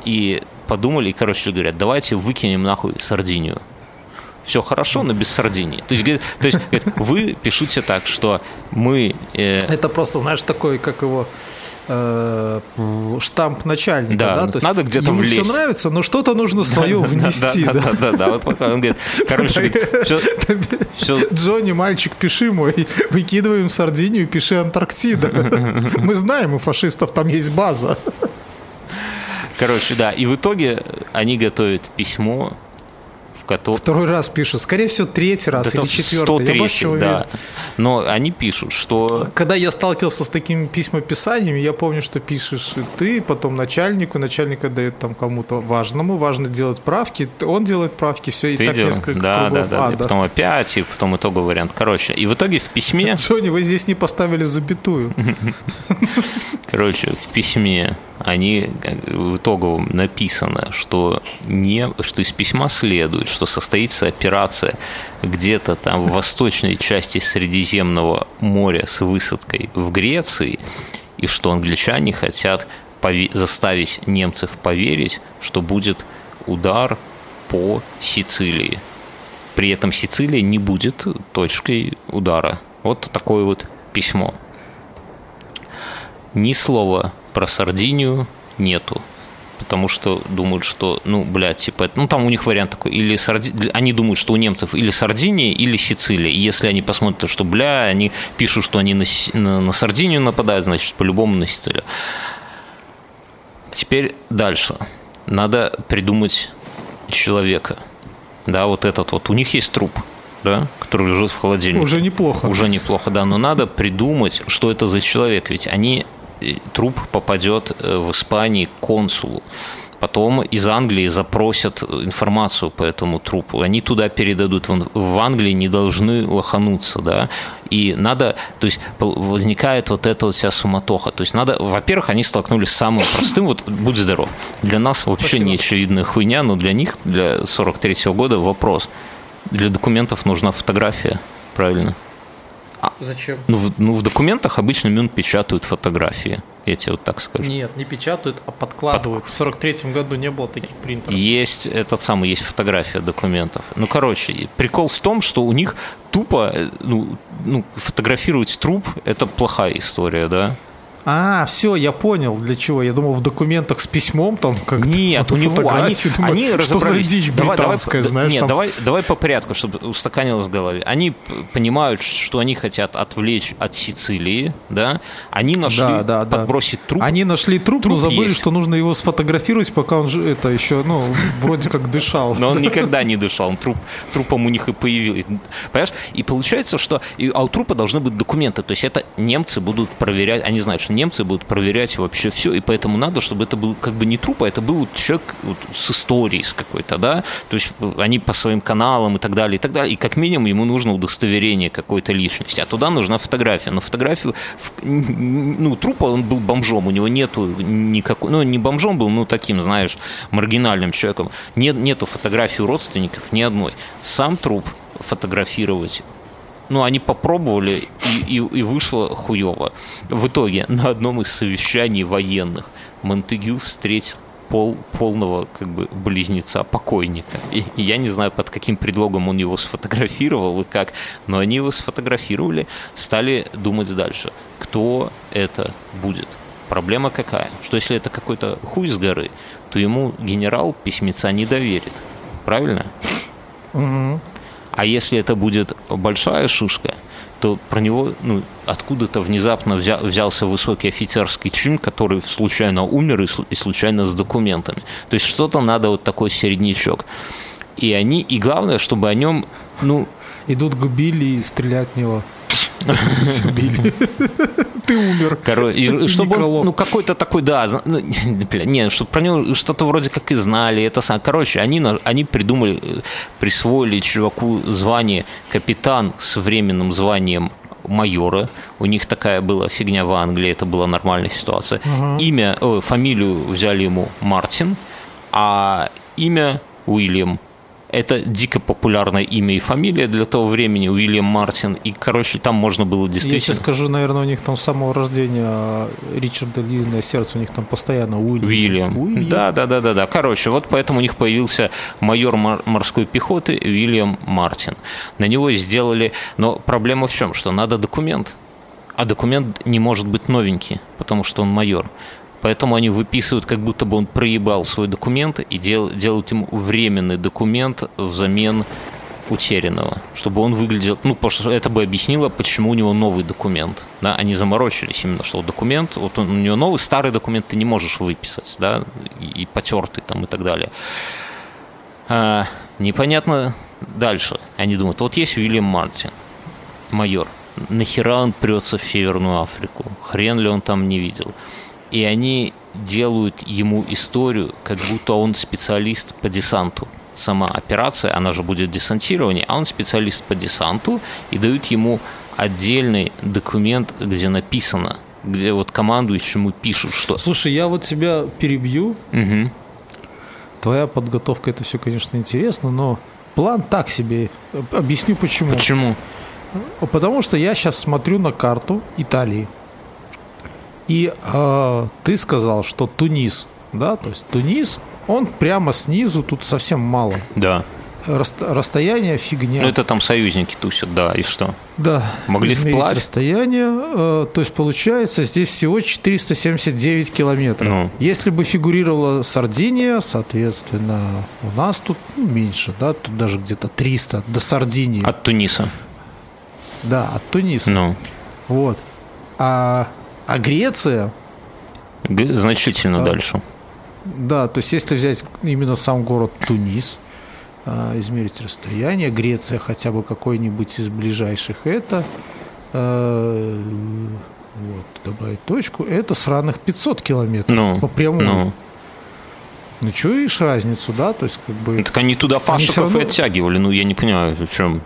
и подумали, и, короче, говорят, давайте выкинем нахуй Сардинию все хорошо, но без Сардинии. То есть, то есть вы пишите так, что мы... Э... Это просто, знаешь, такой, как его э, штамп начальника. Да, да? То есть надо где-то ему влезть. все нравится, но что-то нужно свое внести. Да, да, да, да. Вот пока он говорит, короче, Джонни, мальчик, пиши мой, выкидываем Сардинию, пиши Антарктида. Мы знаем, у фашистов там есть база. Короче, да, и в итоге они готовят письмо который... Второй раз пишут. Скорее всего, третий раз да или четвертый. 103, я да. Но они пишут, что... Когда я сталкивался с такими письмописаниями, я помню, что пишешь ты, потом начальнику, начальник отдает там кому-то важному, важно делать правки, он делает правки, все, и ты так дел... несколько да, кругов да, да, ада. И потом опять, и потом итоговый вариант. Короче, и в итоге в письме... Джонни, вы здесь не поставили запятую. Короче, в письме они в итоговом написано, что, не, что из письма следует, что состоится операция где-то там в восточной части Средиземного моря с высадкой в Греции, и что англичане хотят заставить немцев поверить, что будет удар по Сицилии. При этом Сицилия не будет точкой удара. Вот такое вот письмо. Ни слова про Сардинию нету. Потому что думают, что, ну, блядь, типа, ну, там у них вариант такой, или Сарди... они думают, что у немцев или Сардиния, или Сицилия. И если они посмотрят, что, бля, они пишут, что они на, на, на Сардинию нападают, значит, по-любому на Сицилию. Теперь дальше. Надо придумать человека. Да, вот этот вот. У них есть труп да, который лежит в холодильнике. Уже неплохо. Уже неплохо, да, но надо придумать, что это за человек, ведь они труп попадет э, в Испании к консулу. Потом из Англии запросят информацию по этому трупу. Они туда передадут. В Англии не должны лохануться, да. И надо, то есть возникает вот эта вот вся суматоха. То есть надо, во-первых, они столкнулись с самым простым, вот будь здоров. Для нас вообще Спасибо. не очевидная хуйня, но для них, для 43 -го года вопрос. Для документов нужна фотография, правильно? Зачем? Ну в, ну, в документах обычно Мюн печатают фотографии. Я тебе вот так скажу. Нет, не печатают, а подкладывают. В 43-м году не было таких принтеров. Есть этот самый, есть фотография документов. Ну, короче, прикол в том, что у них тупо, э, ну, ну фотографировать труп – это плохая история, да? А, все, я понял, для чего. Я думал, в документах с письмом там как Нет, у него они, думаю, они что за дичь давай, британская, давай, знаешь, Нет, там... давай, давай по порядку, чтобы устаканилось в голове. Они понимают, что они хотят отвлечь от Сицилии, да? Они нашли да, да, подбросить да. труп. Они нашли труп, труп но забыли, есть. что нужно его сфотографировать, пока он же это еще, ну, вроде как дышал. Но он никогда не дышал, он труп, трупом у них и появился. Понимаешь? И получается, что а у трупа должны быть документы. То есть это немцы будут проверять, они знают, что немцы будут проверять вообще все, и поэтому надо, чтобы это был как бы не труп, а это был вот человек вот, с историей с какой-то, да, то есть они по своим каналам и так далее, и так далее, и как минимум ему нужно удостоверение какой-то личности, а туда нужна фотография, но фотографию, ну, трупа он был бомжом, у него нету никакой, ну, не бомжом был, ну, таким, знаешь, маргинальным человеком, нет, нету фотографий у родственников ни одной, сам труп фотографировать ну, они попробовали, и, и, и вышло хуево. В итоге на одном из совещаний военных Монтегю встретил пол, полного как бы близнеца покойника. И, и я не знаю, под каким предлогом он его сфотографировал и как, но они его сфотографировали, стали думать дальше, кто это будет. Проблема какая? Что если это какой-то хуй с горы, то ему генерал письмеца не доверит. Правильно? Угу. А если это будет большая шишка, то про него ну, откуда-то внезапно взя, взялся высокий офицерский чин, который случайно умер и, и случайно с документами. То есть что-то надо вот такой середнячок. И они, и главное, чтобы о нем, ну... Идут к Билли и стрелять в него. Убили. Ты умер. Короче, чтобы он, ну, какой-то такой, да, ну, не, чтобы про него что-то вроде как и знали. Это сам. Короче, они, они придумали, присвоили чуваку звание капитан с временным званием майора. У них такая была фигня в Англии, это была нормальная ситуация. Uh-huh. Имя, о, фамилию взяли ему Мартин, а имя Уильям это дико популярное имя и фамилия для того времени, Уильям Мартин. И, короче, там можно было действительно... Я тебе скажу, наверное, у них там с самого рождения а, Ричарда Львиное сердце, у них там постоянно Уильям. Уильям. Да, да, да, да, да. Короче, вот поэтому у них появился майор морской пехоты Уильям Мартин. На него сделали... Но проблема в чем? Что надо документ. А документ не может быть новенький, потому что он майор. Поэтому они выписывают, как будто бы он проебал свой документ и дел, делают ему временный документ взамен утерянного, чтобы он выглядел, ну, потому что это бы объяснило, почему у него новый документ, да, они заморочились именно, что документ, вот он, у него новый, старый документ ты не можешь выписать, да, и, и потертый там и так далее. А, непонятно дальше, они думают, вот есть Уильям Мартин, майор, нахера он прется в Северную Африку, хрен ли он там не видел, и они делают ему историю, как будто он специалист по десанту. Сама операция, она же будет десантирование, а он специалист по десанту, и дают ему отдельный документ, где написано, где вот командующему пишут, что... Слушай, я вот тебя перебью. Угу. Твоя подготовка, это все, конечно, интересно, но план так себе. Объясню почему. Почему? Потому что я сейчас смотрю на карту Италии. И э, ты сказал, что Тунис, да, то есть Тунис, он прямо снизу, тут совсем мало. Да. Раст, расстояние фигня. Ну, это там союзники тусят, да, и что? Да. Могли вплавить? расстояние. Э, то есть, получается, здесь всего 479 километров. Ну. Если бы фигурировала Сардиния, соответственно, у нас тут ну, меньше, да, тут даже где-то 300 до Сардинии. От Туниса. Да, от Туниса. Ну. Вот. А а Греция... Г- значительно а, дальше. Да, то есть если взять именно сам город Тунис, а, измерить расстояние, Греция хотя бы какой-нибудь из ближайших, это а, вот, добавить точку, это сраных 500 километров ну, по прямому. Ну. Ну, видишь разницу, да? То есть, как бы... Так они туда фашиков равно... и оттягивали. Ну, я не понимаю, в чем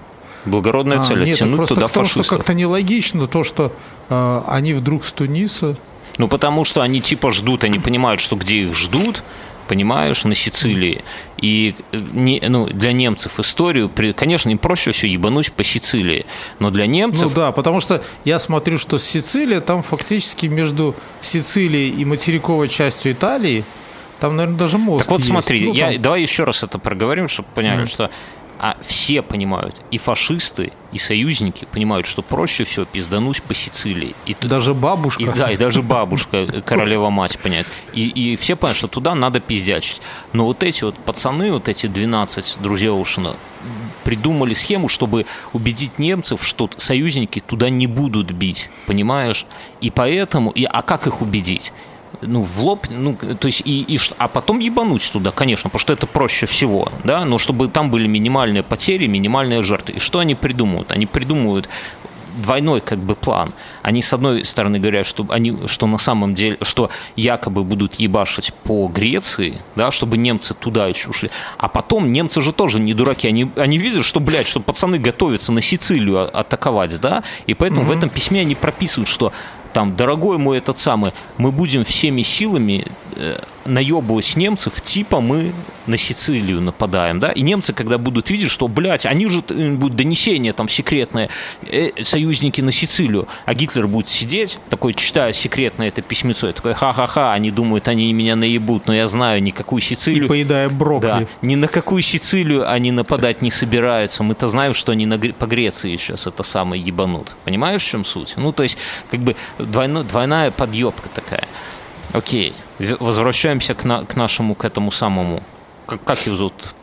благородная а, цель. Нет, оттянуть просто туда к тому, фашистов. что как-то нелогично то, что э, они вдруг с Туниса ну, потому что они типа ждут, они понимают, что где их ждут, понимаешь, на Сицилии. И не, ну, для немцев историю, конечно, им проще все ебануть по Сицилии, но для немцев... Ну да, потому что я смотрю, что Сицилия, там фактически между Сицилией и материковой частью Италии, там, наверное, даже мост Так вот есть. смотри, Ну, я, там- давай еще раз это проговорим, чтобы поняли, Мгм. что а все понимают, и фашисты, и союзники понимают, что проще всего пиздануть по Сицилии. И Даже бабушка. И, да, и даже бабушка, э, королева мать, понять. И, и все понимают, что туда надо пиздячить. Но вот эти вот пацаны, вот эти 12 друзей Оушена, придумали схему, чтобы убедить немцев, что союзники туда не будут бить, понимаешь? И поэтому, и, а как их убедить? Ну, в лоб, ну, то есть, и, и, а потом ебануть туда, конечно, потому что это проще всего, да, но чтобы там были минимальные потери, минимальные жертвы. И что они придумывают? Они придумывают двойной как бы план. Они с одной стороны говорят, что они, что на самом деле, что якобы будут ебашить по Греции, да, чтобы немцы туда еще ушли. А потом немцы же тоже не дураки, они, они видят, что, блядь, что пацаны готовятся на Сицилию а- атаковать, да, и поэтому в этом письме они прописывают, что там, дорогой мой этот самый, мы будем всеми силами э, наебывать немцев, типа мы на Сицилию нападаем, да, и немцы, когда будут видеть, что, блядь, они же, э, будут донесения там секретные, э, союзники на Сицилию, а Гитлер будет сидеть, такой, читая секретное это письмецо, и такой, ха-ха-ха, они думают, они меня наебут, но я знаю, никакую И Сицилию... поедая брокколи. Да, ни на какую Сицилию они нападать не собираются. Мы-то знаем, что они на, по Греции сейчас это самое ебанут. Понимаешь, в чем суть? Ну, то есть, как бы двойно- двойная подъебка такая. Окей, возвращаемся к, на- к нашему, к этому самому, как, как его зовут?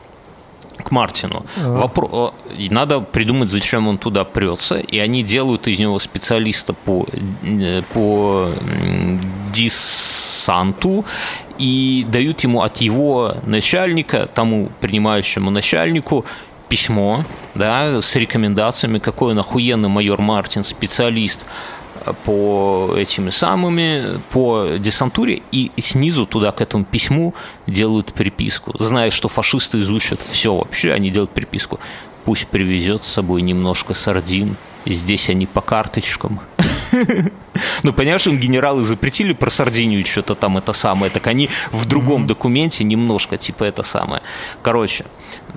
К Мартину. Вопро- э, и Надо придумать, зачем он туда прется, и они делают из него специалиста по, э, по десанту и дают ему от его начальника, тому принимающему начальнику, письмо, да, с рекомендациями, какой он охуенный майор Мартин, специалист по этими самыми, по десантуре, и снизу туда к этому письму делают приписку. Зная, что фашисты изучат все вообще, они делают приписку. Пусть привезет с собой немножко сардин, здесь они по карточкам. Ну, понимаешь, им генералы запретили про Сардинию что-то там это самое, так они в другом документе немножко типа это самое. Короче,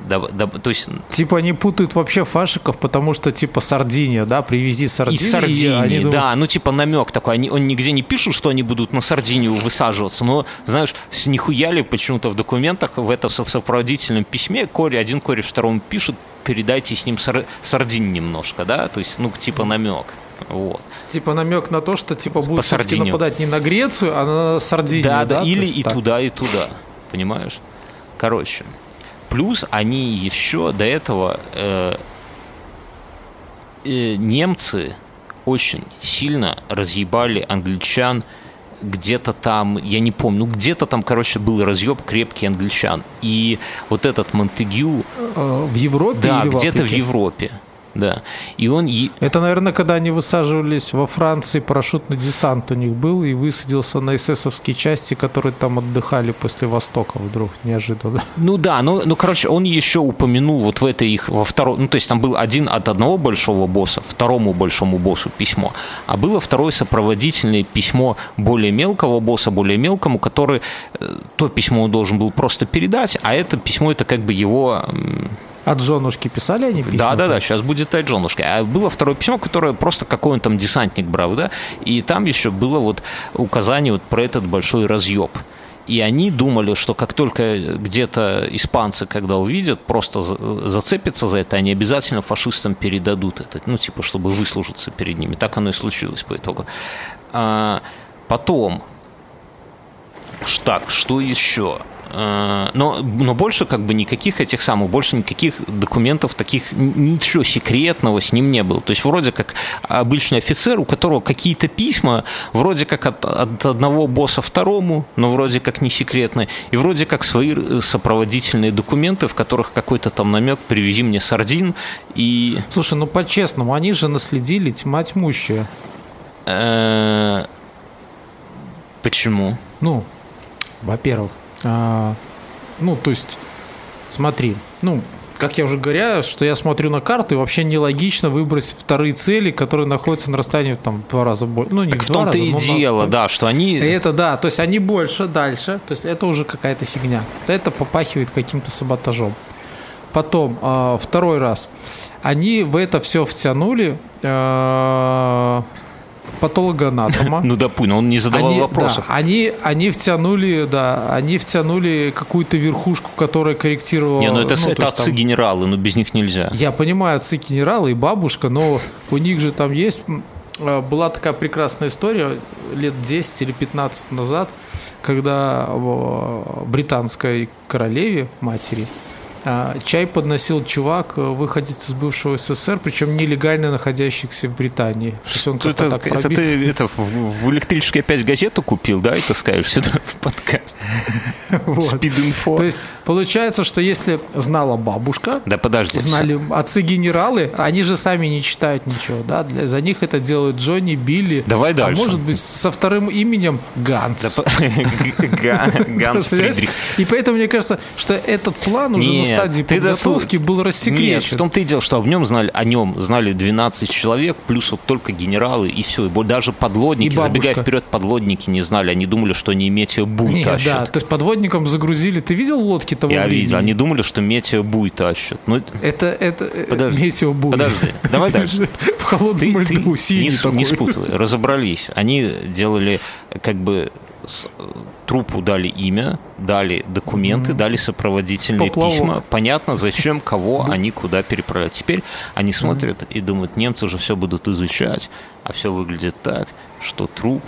да- да- то есть Типа они путают вообще фашиков, потому что типа Сардиния, да, привези Сардинии. из Сардинии, думают, да, ну типа намек такой. Они, он нигде не пишет, что они будут на Сардинию высаживаться, но, знаешь, с нихуяли почему-то в документах в это в сопроводительном письме Кори, один Кори второму пишет, передайте с ним сар, сардин немножко, да, то есть, ну, типа намек. Вот. Типа намек на то, что типа будут все-таки нападать не на Грецию, а на Сардинию. Да, Да, да, или и так. туда, и туда. Понимаешь? Короче. Плюс они еще до этого э, э, немцы очень сильно разъебали англичан где-то там, я не помню, ну где-то там, короче, был разъеб крепкий англичан. И вот этот Монтегю, Э, В Европе да, в где-то в Африке? Европе, да. И он, Это, наверное, когда они высаживались во Франции, парашютный десант у них был и высадился на эсэсовские части, которые там отдыхали после Востока вдруг, неожиданно. Ну да, ну, ну короче, он еще упомянул вот в этой их во втором, ну то есть там был один от одного большого босса, второму большому боссу письмо, а было второе сопроводительное письмо более мелкого босса, более мелкому, который э, то письмо он должен был просто передать, а это письмо это как бы его От женушки писали они письма? да, да, да, сейчас будет Тайджонушка. А было второе письмо, которое просто какой он там десантник брал, да, и там еще было вот указание вот про этот большой разъеб. И они думали, что как только где-то испанцы, когда увидят, просто за- зацепятся за это, они обязательно фашистам передадут это, ну, типа, чтобы выслужиться перед ними. Так оно и случилось по итогу. А, потом, Так, что еще? Э, Но, но больше как бы никаких этих самых, больше никаких документов таких, ничего секретного с ним не было. То есть вроде как обычный офицер, у которого какие-то письма, вроде как от, от одного босса второму, но вроде как не секретные, и вроде как свои э, сопроводительные документы, в которых какой-то там намек «привези мне сардин», и Слушай, ну по-честному, они же наследили тьма тьмущая. э, почему? Ну, во-первых, а, ну, то есть, смотри, ну, как я уже говорю, что я смотрю на карту, и вообще нелогично выбрать вторые цели, которые находятся на расстоянии там, в два раза больше. Ну, не Так в в том-то и но на- дело, да, что они... Это да, то есть они больше, дальше, то есть это уже какая-то фигня. Это попахивает каким-то саботажом. Потом, а, второй раз, они в это все втянули э, патологоанатома. Ну, допустим, он не задавал Они, вопросов. да, они, они втянули, да, они втянули какую-то верхушку, которая корректировала. Не, ну это, ну, это то есть отцы там- генералы, но без них нельзя. я понимаю, отцы генерала и бабушка, но у них же там есть... э, Была такая прекрасная история лет 10 или 15 назад, когда британской королеве, матери, а, чай подносил чувак, э, выходец из бывшего СССР, причем нелегально находящийся в Британии. То есть он Это, так это ты это, в, в электрической опять газету купил, да, и таскаешь сюда в подкаст? Вот. Спид-инфо. То есть получается, что если знала бабушка, Да подожди. знали отцы-генералы, они же сами не читают ничего, да, для, за них это делают Джонни, Билли, Давай дальше. а может быть со вторым именем Ганс. Ганс? Фридрих. И поэтому мне кажется, что этот план уже стадии ты подготовки дослу- был Нет, рассекречен. в том-то и дело, что о нем знали, о нем знали 12 человек, плюс вот только генералы, и все. И даже подлодники, И забегая вперед, подлодники не знали. Они думали, что они метеобуй Нет, тащат. да, то есть подводником загрузили. Ты видел лодки того Я времени? видел. Они думали, что метеобуй тащат. Ну, Это, это э, Подожди. метеобуй. Подожди, давай дальше. В холодном льду, синий не спутывай, разобрались. Они делали как бы трупу дали имя, дали документы, дали сопроводительные Поплавок. письма. Понятно, зачем, кого они куда переправлять. Теперь они смотрят и думают, немцы же все будут изучать, а все выглядит так, что труп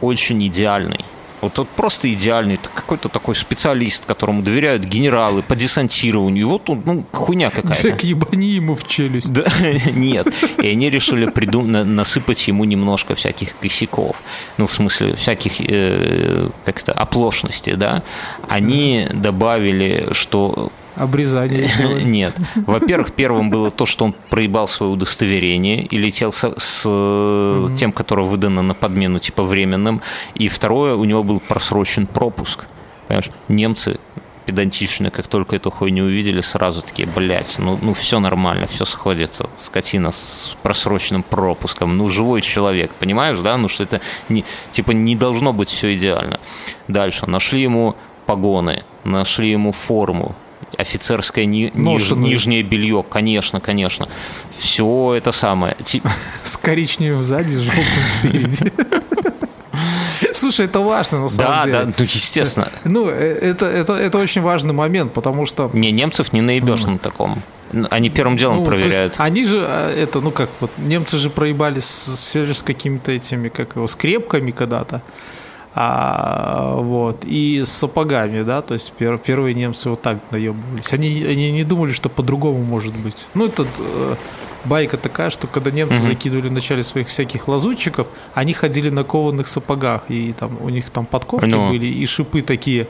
очень идеальный. Вот тот просто идеальный, это какой-то такой специалист, которому доверяют генералы по десантированию. И вот он, ну, хуйня какая-то. Джек, ебани ему в челюсть. Да, нет. И они решили придум- на- насыпать ему немножко всяких косяков. Ну, в смысле, всяких э, как-то оплошностей, да. Они добавили, что Обрезание сделали. нет. Во-первых, первым было то, что он проебал свое удостоверение и летел с, э, тем, которое выдано на подмену, типа временным. И второе, у него был просрочен пропуск. Понимаешь, немцы педантичные, как только эту хуйню увидели, сразу такие, блядь, ну, ну все нормально, все сходится. Скотина с просроченным пропуском. Ну, живой человек, понимаешь, да? Ну, что это не, типа не должно быть все идеально. Дальше. Нашли ему погоны, нашли ему форму, офицерское ни- ниж- нижнее белье, конечно, конечно. Все это самое. С коричневым сзади, с желтым спереди. Слушай, это важно на самом Да, деле. да, ну естественно. Ну, э, это, это, это очень важный момент, потому что... Не, немцев не наебешь на таком. Они первым делом ну, проверяют. они же, э, это, ну как, вот немцы же проебали с, же с какими-то этими, как его, скрепками когда-то. А, вот, и с сапогами, да, то есть пер- первые немцы вот так наебывались. Они, они не думали, что по-другому может быть. Ну, это э, байка такая, что когда немцы закидывали в начале своих всяких лазутчиков, они ходили на кованых сапогах, и там у них там подковки Ну. были, и шипы такие,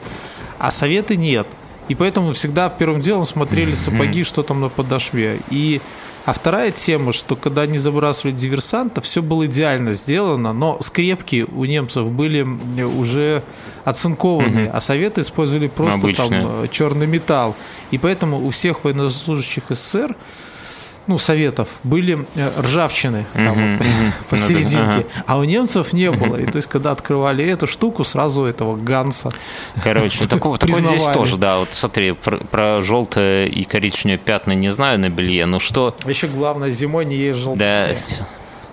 а советы нет. И поэтому всегда первым делом смотрели сапоги, что там на подошве. И а вторая тема, что когда они забрасывали диверсанта, все было идеально сделано, но скрепки у немцев были уже оцинкованные, а советы использовали просто там Обычные. э, черный металл. И поэтому у всех военнослужащих СССР ну, советов были э, ржавчины там вот посерединке, Ага. а у немцев не было. И то есть, когда открывали эту штуку, сразу этого Ганса Короче, такого, здесь тоже, да. Вот смотри, про, про желтое и коричневое пятна не знаю на белье, но что, А еще главное, зимой не есть желтый да,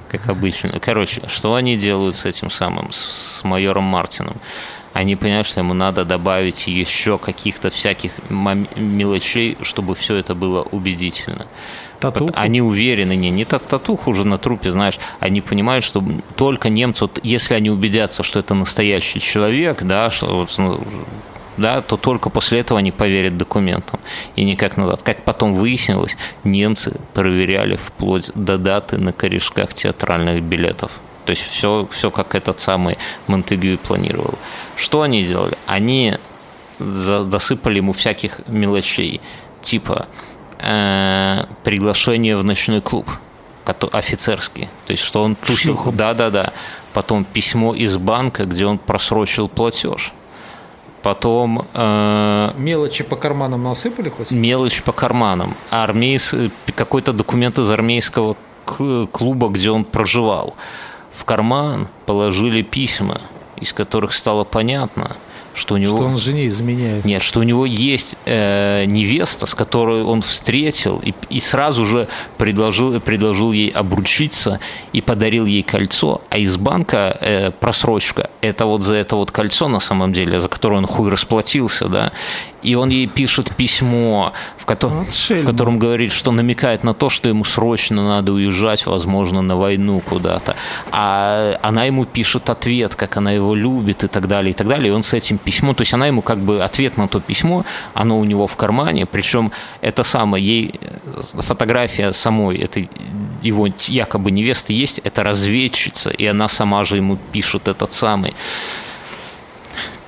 как обычно. Короче, что они делают с этим самым, с, майором Мартином? Они понимают, что ему надо добавить еще каких-то всяких мелочей, чтобы все это было убедительно. Татуху? Они уверены, не, не та- татуху уже на трупе, знаешь, они понимают, что только немцы, вот если они убедятся, что это настоящий человек, да, что вот, ну, да, то только после этого они поверят документам и никак назад. Как потом выяснилось, немцы проверяли вплоть до даты на корешках театральных билетов. То есть все, все как этот самый Монтегю планировал. Что они делали? Они за- досыпали ему всяких мелочей, типа э, приглашение в ночной клуб офицерский. То есть, что он тусил. Шлюхом. Да, да, да. Потом письмо из банка, где он просрочил платеж. Потом... Э, Мелочи по карманам насыпали хоть? Мелочь по карманам. Армейс... Какой-то документ из армейского клуба, где он проживал. В карман положили письма, из которых стало понятно – что у него... Что он жене изменяет. Нет, что у него есть э, невеста, с которой он встретил и, и сразу же предложил, предложил ей обручиться и подарил ей кольцо, а из банка э, просрочка, это вот за это вот кольцо на самом деле, за которое он хуй расплатился, да, и он ей пишет письмо, в, котором, вот в котором говорит, что намекает на то, что ему срочно надо уезжать, возможно, на войну куда-то. А она ему пишет ответ, как она его любит и так далее, и так далее. И он с этим письмом, то есть она ему как бы ответ на то письмо, оно у него в кармане, причем это самое, ей фотография самой этой его якобы невесты есть, это разведчица, и она сама же ему пишет этот самый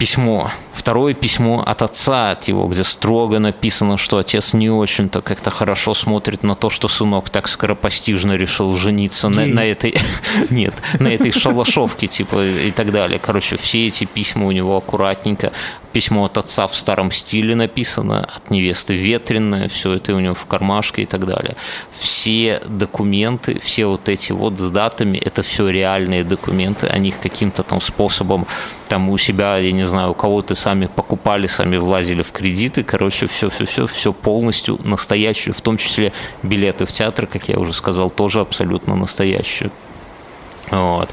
письмо, второе письмо от отца от его, где строго написано, что отец не очень-то как-то хорошо смотрит на то, что сынок так скоропостижно решил жениться на, на этой, нет, на этой шалашовке, типа, и так далее. Короче, все эти письма у него аккуратненько письмо от отца в старом стиле написано, от невесты ветреное, все это у него в кармашке и так далее. Все документы, все вот эти вот с датами, это все реальные документы, они их каким-то там способом там у себя, я не знаю, у кого-то сами покупали, сами влазили в кредиты, короче, все-все-все, все полностью настоящее, в том числе билеты в театр, как я уже сказал, тоже абсолютно настоящие. Вот.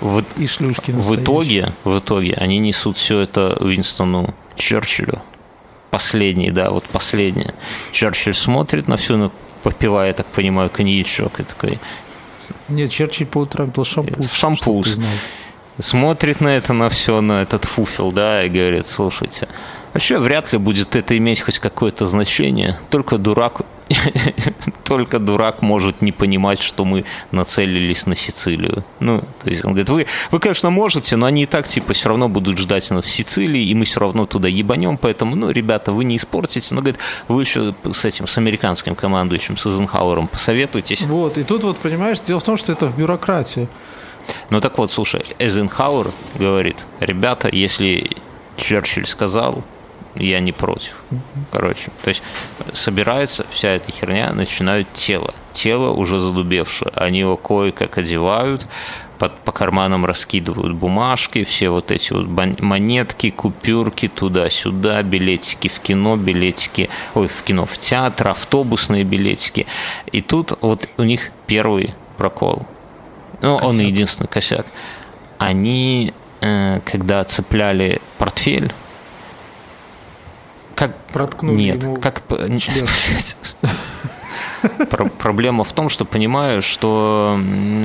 В, и шлюшки в итоге, в итоге они несут все это Уинстону Черчиллю. Последний, да, вот последний. Черчилль смотрит на все, ну, попивая, я так понимаю, коньячок и такой... Нет, Черчилль по утрам пил шампуз. Шампуз. Смотрит на это, на все, на этот фуфел, да, и говорит, слушайте, Вообще вряд ли будет это иметь хоть какое-то значение. Только дурак, только дурак может не понимать, что мы нацелились на Сицилию. Ну, то есть он говорит, вы, вы, конечно, можете, но они и так, типа, все равно будут ждать нас в Сицилии, и мы все равно туда ебанем, поэтому, ну, ребята, вы не испортите. Но, говорит, вы еще с этим, с американским командующим, с Эйзенхауэром посоветуйтесь. Вот, и тут вот, понимаешь, дело в том, что это в бюрократии. Ну так вот, слушай, Эйзенхауэр говорит, ребята, если Черчилль сказал, я не против. Короче, то есть собирается вся эта херня, начинают тело. Тело уже задубевшее. Они его кое-как одевают, под, по карманам раскидывают бумажки, все вот эти вот монетки, купюрки туда-сюда, билетики в кино, билетики, ой, в кино, в театр, автобусные билетики. И тут вот у них первый прокол. Ну, косяк. он единственный косяк. Они, э, когда цепляли портфель, как проткнули Нет, ему как Проблема в том, что понимаю, что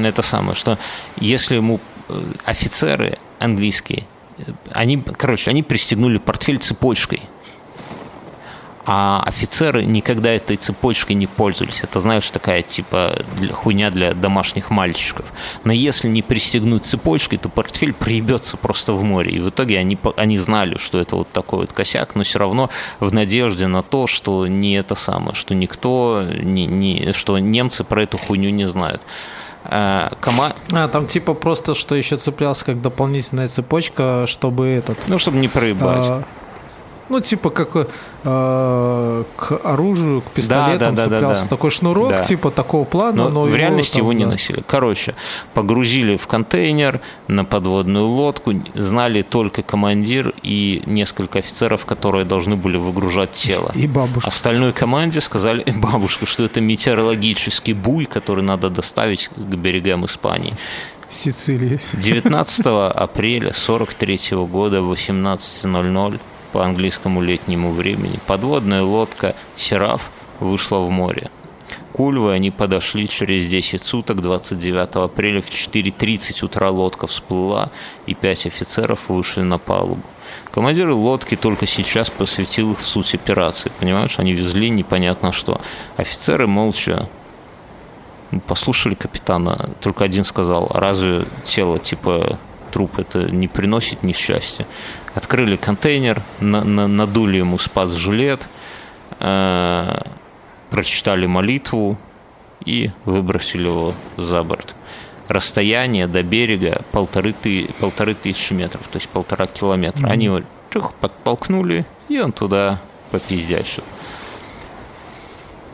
это самое, что если ему э, офицеры английские, э, они, короче, они пристегнули портфель цепочкой а офицеры никогда этой цепочкой не пользовались. Это, знаешь, такая типа хуйня для домашних мальчиков. Но если не пристегнуть цепочкой, то портфель приебется просто в море. И в итоге они, они знали, что это вот такой вот косяк, но все равно в надежде на то, что не это самое, что никто, не, не, что немцы про эту хуйню не знают. А, кома... А, там типа просто, что еще цеплялся как дополнительная цепочка, чтобы этот... Ну, чтобы не проебать. А, ну, типа как э, к оружию, к пистолетам да, да, цеплялся. Да, да, Такой шнурок, да. типа такого плана. Но, но в его, реальности там, его не да. носили. Короче, погрузили в контейнер на подводную лодку. Знали только командир и несколько офицеров, которые должны были выгружать тело. И бабушка. Остальной команде сказали, и бабушка, что это метеорологический буй, который надо доставить к берегам Испании. Сицилии. 19 апреля 43 года в 18.00 по английскому летнему времени, подводная лодка «Сераф» вышла в море. К Ульве они подошли через 10 суток, 29 апреля в 4.30 утра лодка всплыла, и пять офицеров вышли на палубу. Командир лодки только сейчас посвятил их в суть операции. Понимаешь, они везли непонятно что. Офицеры молча послушали капитана. Только один сказал, разве тело типа труп это не приносит несчастья. Открыли контейнер, на, на, надули ему спас-жилет, э, прочитали молитву и выбросили его за борт. Расстояние до берега полторы, ты, полторы тысячи метров, то есть полтора километра. Mm-hmm. Они чух, подтолкнули, и он туда попиздячил.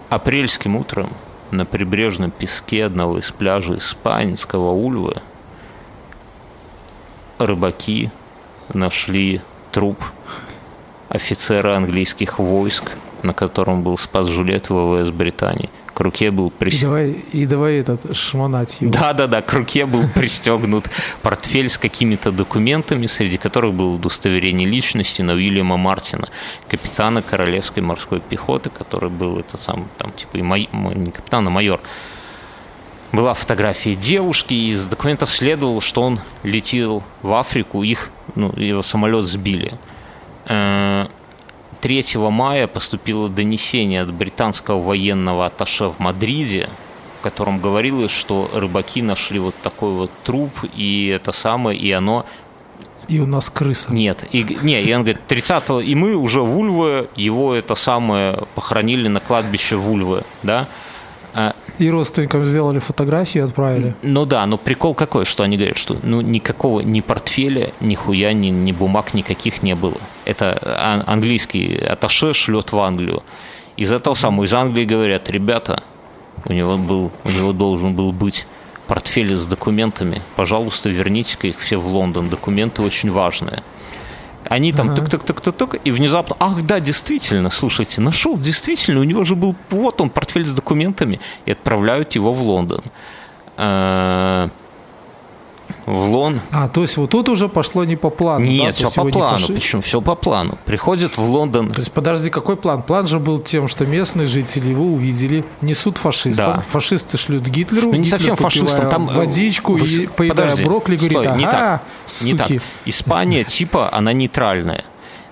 Апрельским утром на прибрежном песке одного из пляжей Испанского Ульвы рыбаки нашли труп офицера английских войск, на котором был спас жилет ВВС Британии. К руке был И пристегнут. давай, и давай этот шмонать его. Да, да, да, к руке был пристегнут портфель с какими-то документами, среди которых было удостоверение личности на Уильяма Мартина, капитана Королевской морской пехоты, который был это сам, там, типа, и май- не капитан, а майор. Была фотография девушки, и из документов следовало, что он летел в Африку, их, ну, его самолет сбили. Э, 3 мая поступило донесение от британского военного атташе в Мадриде, в котором говорилось, что рыбаки нашли вот такой вот труп, и это самое, и оно... И у нас крыса. Нет, и, не, и он говорит, 30 и мы уже в Ульве, его это самое похоронили на кладбище в Ульве, да? А, И родственникам сделали фотографии и отправили. Ну да, но прикол какой, что они говорят, что ну никакого ни портфеля, ни хуя, ни, ни бумаг никаких не было. Это ан- английский атташе шлет в Англию. Из этого самого, из Англии говорят, ребята, у него, был, у него должен был быть портфель с документами. Пожалуйста, верните-ка их все в Лондон. Документы очень важные. Они там Ага. тук-тук-тук-тук, и внезапно, ах да, действительно, слушайте, нашел, действительно, у него же был, вот он, портфель с документами, и отправляют его в Лондон. В Лон... А, то есть вот тут уже пошло не по плану. да? Нет, То все по плану, фаши- причем все по плану. Приходит в Лондон, То есть, подожди, какой план? План же был тем, что местные жители его увидели, несут фашистам. Да. Фашисты шлют Гитлеру. Ну, не Гитлер, совсем фашистам, там, э, водичку вы и поедая подожди, брокколи, говорит, стой, ага, не так, суки. не так. Испания, типа, она нейтральная.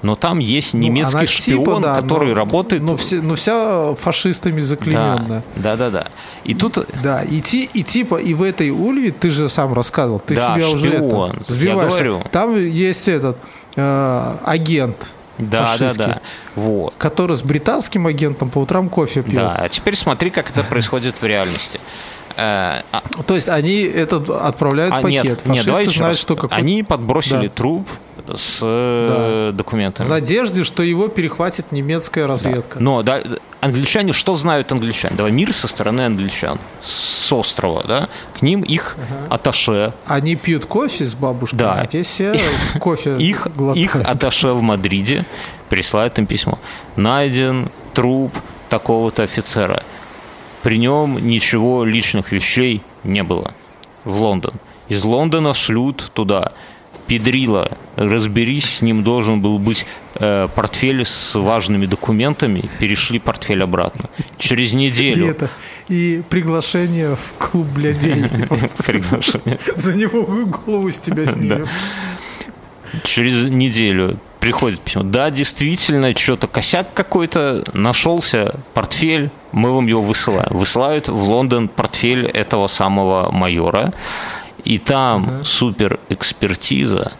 Но там есть Ну, немецкий она шпион, типа, да, который но- работает... Ну, все, ну, вся фашистами заклейменная. да, да, да, да. И тут Да, и, ти- и типа и в этой Ульве, ты же сам рассказывал, ты Да, себя уже шпион, это, я сбиваешь. говорю. Там есть этот э, агент, Да, да, да. Вот. который с британским агентом по утрам кофе пьет. Да, а теперь смотри, как это происходит в реальности. Э, а- То есть они этот отправляют а, пакет. нет, Фашисты нет, давай знают, что какой Они подбросили Да. труп с э, документами. в надежде, что его перехватит немецкая разведка. Но да, англичане, что знают англичане? Давай мир со стороны англичан, с острова, да? К ним их аташе, Они пьют кофе с бабушкой, Да. а те все кофе их, их аташе в Мадриде присылает им письмо. Найден труп такого-то офицера. При нем ничего личных вещей не было. В Лондон. Из Лондона шлют туда Педрила, разберись, с ним должен был быть э, портфель с важными документами, перешли портфель обратно. Через И, неделю это, и приглашение в клуб блядей. приглашение. За него голову с тебя снимем. Через неделю приходит письмо. Да, действительно, что-то косяк какой-то нашелся, портфель, мы вам его высылаем. Высылают в Лондон портфель этого самого майора, и там супер экспертиза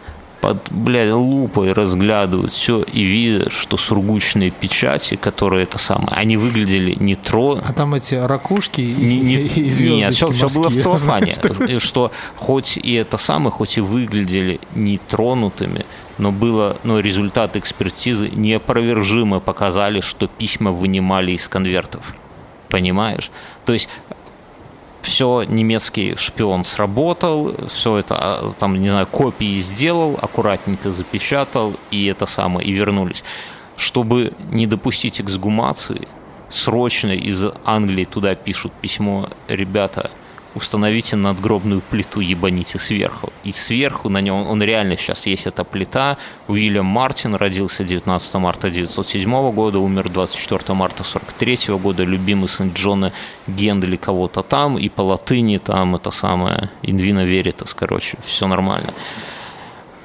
под, блядь, лупой разглядывают все и видят, что сургучные печати, которые это самое, они выглядели не тро, А там эти ракушки и, не, не, и нет, звездочки все, было в морские. целлофане. И Что хоть и это самое, хоть и выглядели нетронутыми, но было, но результаты экспертизы неопровержимо показали, что письма вынимали из конвертов. Понимаешь? То есть все немецкий шпион сработал, все это а, там, не знаю, копии сделал, аккуратненько запечатал, и это самое, и вернулись. Чтобы не допустить эксгумации, срочно из Англии туда пишут письмо, ребята, установите надгробную плиту, ебаните сверху. И сверху на нем, он реально сейчас есть эта плита. Уильям Мартин родился 19 марта 1907 года, умер 24 марта 43 года, любимый сын Джона Гендели кого-то там, и по латыни там это самое, Инвина Веритас, короче, все нормально.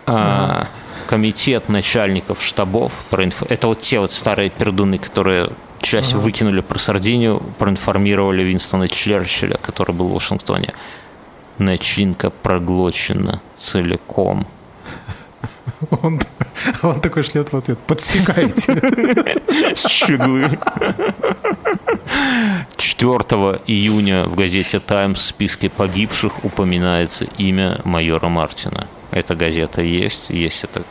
А, комитет начальников штабов, проинфо- это вот те вот старые пердуны, которые часть выкинули про Сардинию, проинформировали Винстона Черчилля, который был в Вашингтоне. Начинка проглочена целиком. Он, он такой шлет в ответ. Подсекайте. Щеглы. 4 июня в газете «Таймс» в списке погибших упоминается имя майора Мартина. Эта газета есть, есть это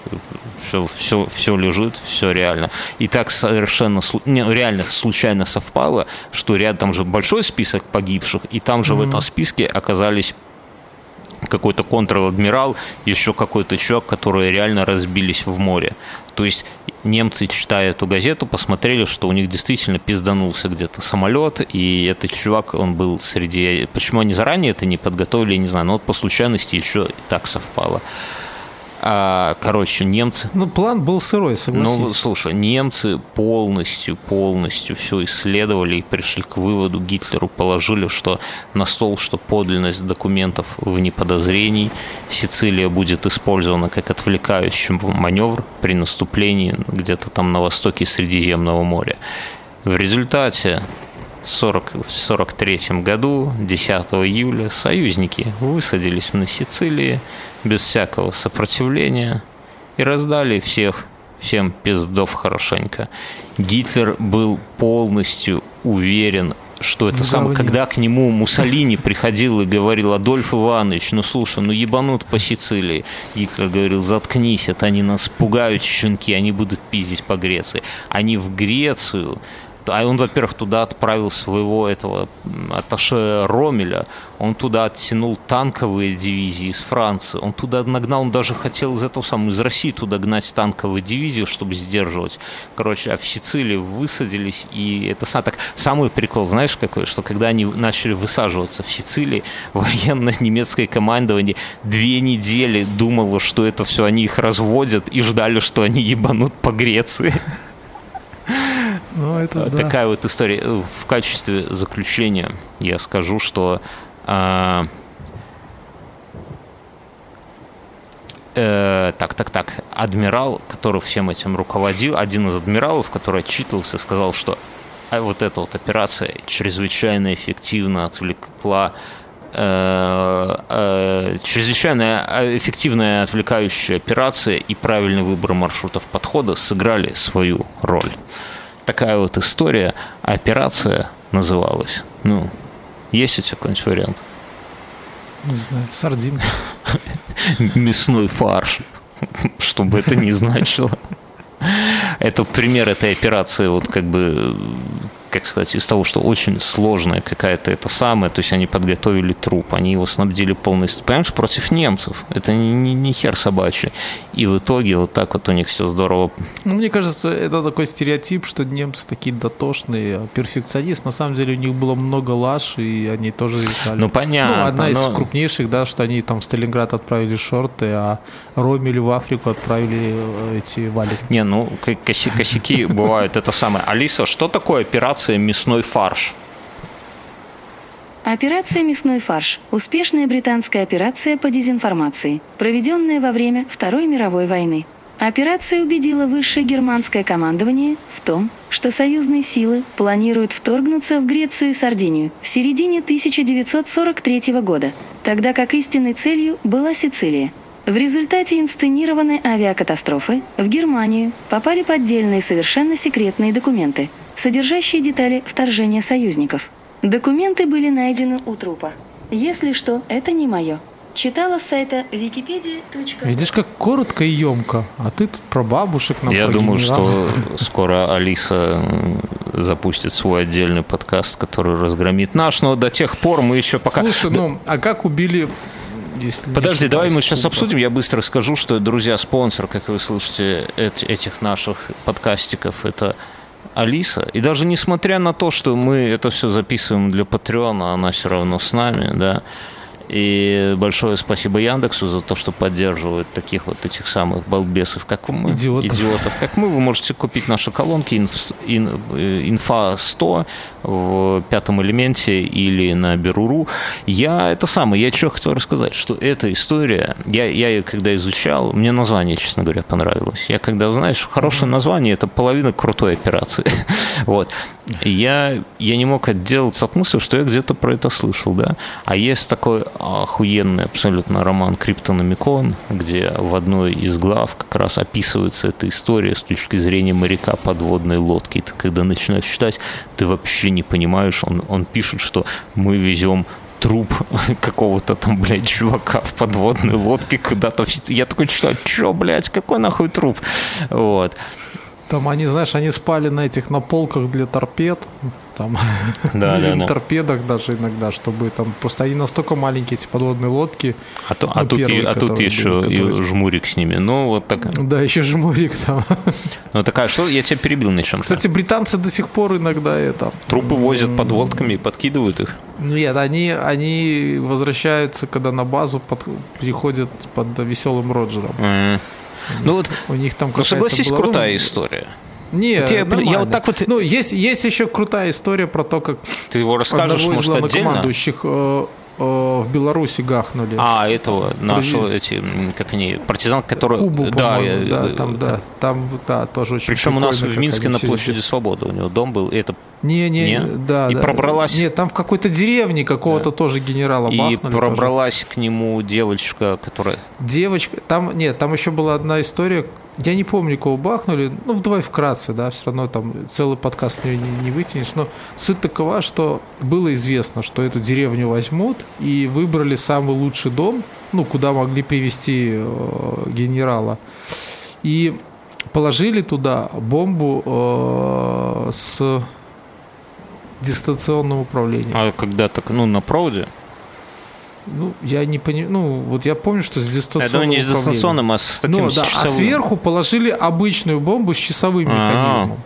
все, все, все лежит, все реально. И так совершенно не, реально случайно совпало, что ряд там же большой список погибших, и там же mm-hmm. в этом списке оказались какой-то контр-адмирал, еще какой-то человек, которые реально разбились в море. То есть немцы, читая эту газету, посмотрели, что у них действительно пизданулся где-то самолет, и этот чувак, он был среди... Почему они заранее это не подготовили, не знаю, но вот по случайности еще и так совпало. А, короче, немцы... Ну, план был сырой, согласись. Ну, слушай, немцы полностью, полностью все исследовали и пришли к выводу, Гитлеру положили, что на стол, что подлинность документов вне подозрений, Сицилия будет использована как отвлекающий маневр при наступлении где-то там на востоке Средиземного моря. В результате 40, в 1943 году, 10 июля, союзники высадились на Сицилии без всякого сопротивления и раздали всех, всем пиздов хорошенько. Гитлер был полностью уверен, что это самое, когда к нему Муссолини приходил и говорил, Адольф Иванович, ну слушай, ну ебанут по Сицилии. Гитлер говорил, заткнись, это они нас пугают щенки, они будут пиздить по Греции. Они в Грецию а он, во-первых, туда отправил своего этого аташе Ромеля, он туда оттянул танковые дивизии из Франции, он туда нагнал, он даже хотел из этого самого, из России туда гнать танковые дивизии, чтобы сдерживать. Короче, а в Сицилии высадились, и это так, самый прикол, знаешь, какой, что когда они начали высаживаться в Сицилии, военное немецкое командование две недели думало, что это все они их разводят, и ждали, что они ебанут по Греции. Ну, это, да. Такая вот история. В качестве заключения я скажу, что а, э, так, так, так, адмирал, который всем этим руководил, один из адмиралов, который отчитывался, сказал, что а вот эта вот операция чрезвычайно эффективно отвлекла э, э, чрезвычайно эффективная отвлекающая операция и правильный выбор маршрутов подхода сыграли свою роль такая вот история, операция называлась. Ну, есть у тебя какой-нибудь вариант? Не знаю, сардинка. Мясной фарш, чтобы это не значило. Это пример этой операции, вот как бы как сказать, из того, что очень сложная какая-то это самое, то есть они подготовили труп, они его снабдили полностью, понимаешь, против немцев. Это не, не, не хер собачий. И в итоге вот так вот у них все здорово. Ну, мне кажется, это такой стереотип, что немцы такие дотошные, а перфекционист. На самом деле у них было много лаж, и они тоже решали. Ну, понятно. Ну, одна из но... крупнейших, да, что они там в Сталинград отправили шорты, а Ромелю в Африку отправили э, эти валики. Не, ну, косяки бывают, это самое. Алиса, что такое операция операция «Мясной фарш»? Операция «Мясной фарш» – успешная британская операция по дезинформации, проведенная во время Второй мировой войны. Операция убедила высшее германское командование в том, что союзные силы планируют вторгнуться в Грецию и Сардинию в середине 1943 года, тогда как истинной целью была Сицилия. В результате инсценированной авиакатастрофы в Германию попали поддельные совершенно секретные документы – содержащие детали вторжения союзников. Документы были найдены у трупа. Если что, это не мое. Читала с сайта wikipedia. Видишь, как коротко и емко. А ты тут про бабушек нам Я думаю, что скоро Алиса запустит свой отдельный подкаст, который разгромит наш, но до тех пор мы еще пока... Слушай, ну, а как убили если Подожди, давай мы сейчас обсудим. Я быстро скажу, что, друзья, спонсор, как вы слышите, этих наших подкастиков, это Алиса. И даже несмотря на то, что мы это все записываем для Патреона, она все равно с нами, да. И большое спасибо Яндексу за то, что поддерживает таких вот этих самых балбесов, как мы, идиотов, идиотов как мы. Вы можете купить наши колонки инф, ин, инфа 100 в пятом элементе или на Беруру. Я это самое, я что хотел рассказать, что эта история, я, я ее когда изучал, мне название, честно говоря, понравилось. Я когда, знаешь, хорошее название, это половина крутой операции. вот. Я, я не мог отделаться от мысли, что я где-то про это слышал, да. А есть такой охуенный абсолютно роман Криптономикон, где в одной из глав как раз описывается эта история с точки зрения моряка подводной лодки. И ты когда начинаешь читать, ты вообще не понимаешь, он, он пишет, что мы везем труп какого-то там, блядь, чувака в подводной лодке куда-то. Я такой, что, что, блядь, какой нахуй труп? Вот. Там они, знаешь, они спали на этих на полках для торпед, там, да, или да, на да. торпедах даже иногда, чтобы там просто они настолько маленькие эти подводные лодки. А, то, ну, а, тут, и, первые, а тут еще были, и жмурик с ними. Ну, вот так. Да, еще жмурик там. Ну, такая, что я тебя перебил на чем Кстати, британцы до сих пор иногда это. Трупы возят под водками и подкидывают их. Нет, они, они возвращаются, когда на базу под- переходят под веселым Роджером. М. Ну вот, У них там ну согласись, была- крутая ну, история. Не, Вот я- я нормально. вот так вот- Ну, есть, есть еще крутая история про то, как Ты его расскажешь, может, отдельно? главнокомандующих э, э, в Беларуси гахнули. А, этого нашего, эти, как они, партизан, который... Кубу, да, э, да, э, там, да, там, да, тоже очень Причем у нас в Минске на площади. Свободы у него дом был. И это Не, не, Не? да, И да. пробралась- Нет, там в какой-то деревне какого-то тоже генерала и бахнули. тоже. пробралась к нему девочка, которая... Девочка, там, нет, там еще была одна история, я не помню, кого бахнули, ну, давай вкратце, да, все равно там целый подкаст с нее не, не вытянешь, но суть такова, что было известно, что эту деревню возьмут, и выбрали самый лучший дом, ну, куда могли привести э, генерала, и положили туда бомбу э, с дистанционным управлением. А когда так, ну, на проводе? Ну, я не понимаю, ну, вот я помню, что с Я дистанционным думаю, не с дистанционным, а с таким Ну с да, а часовым. сверху положили обычную бомбу с часовым А. механизмом.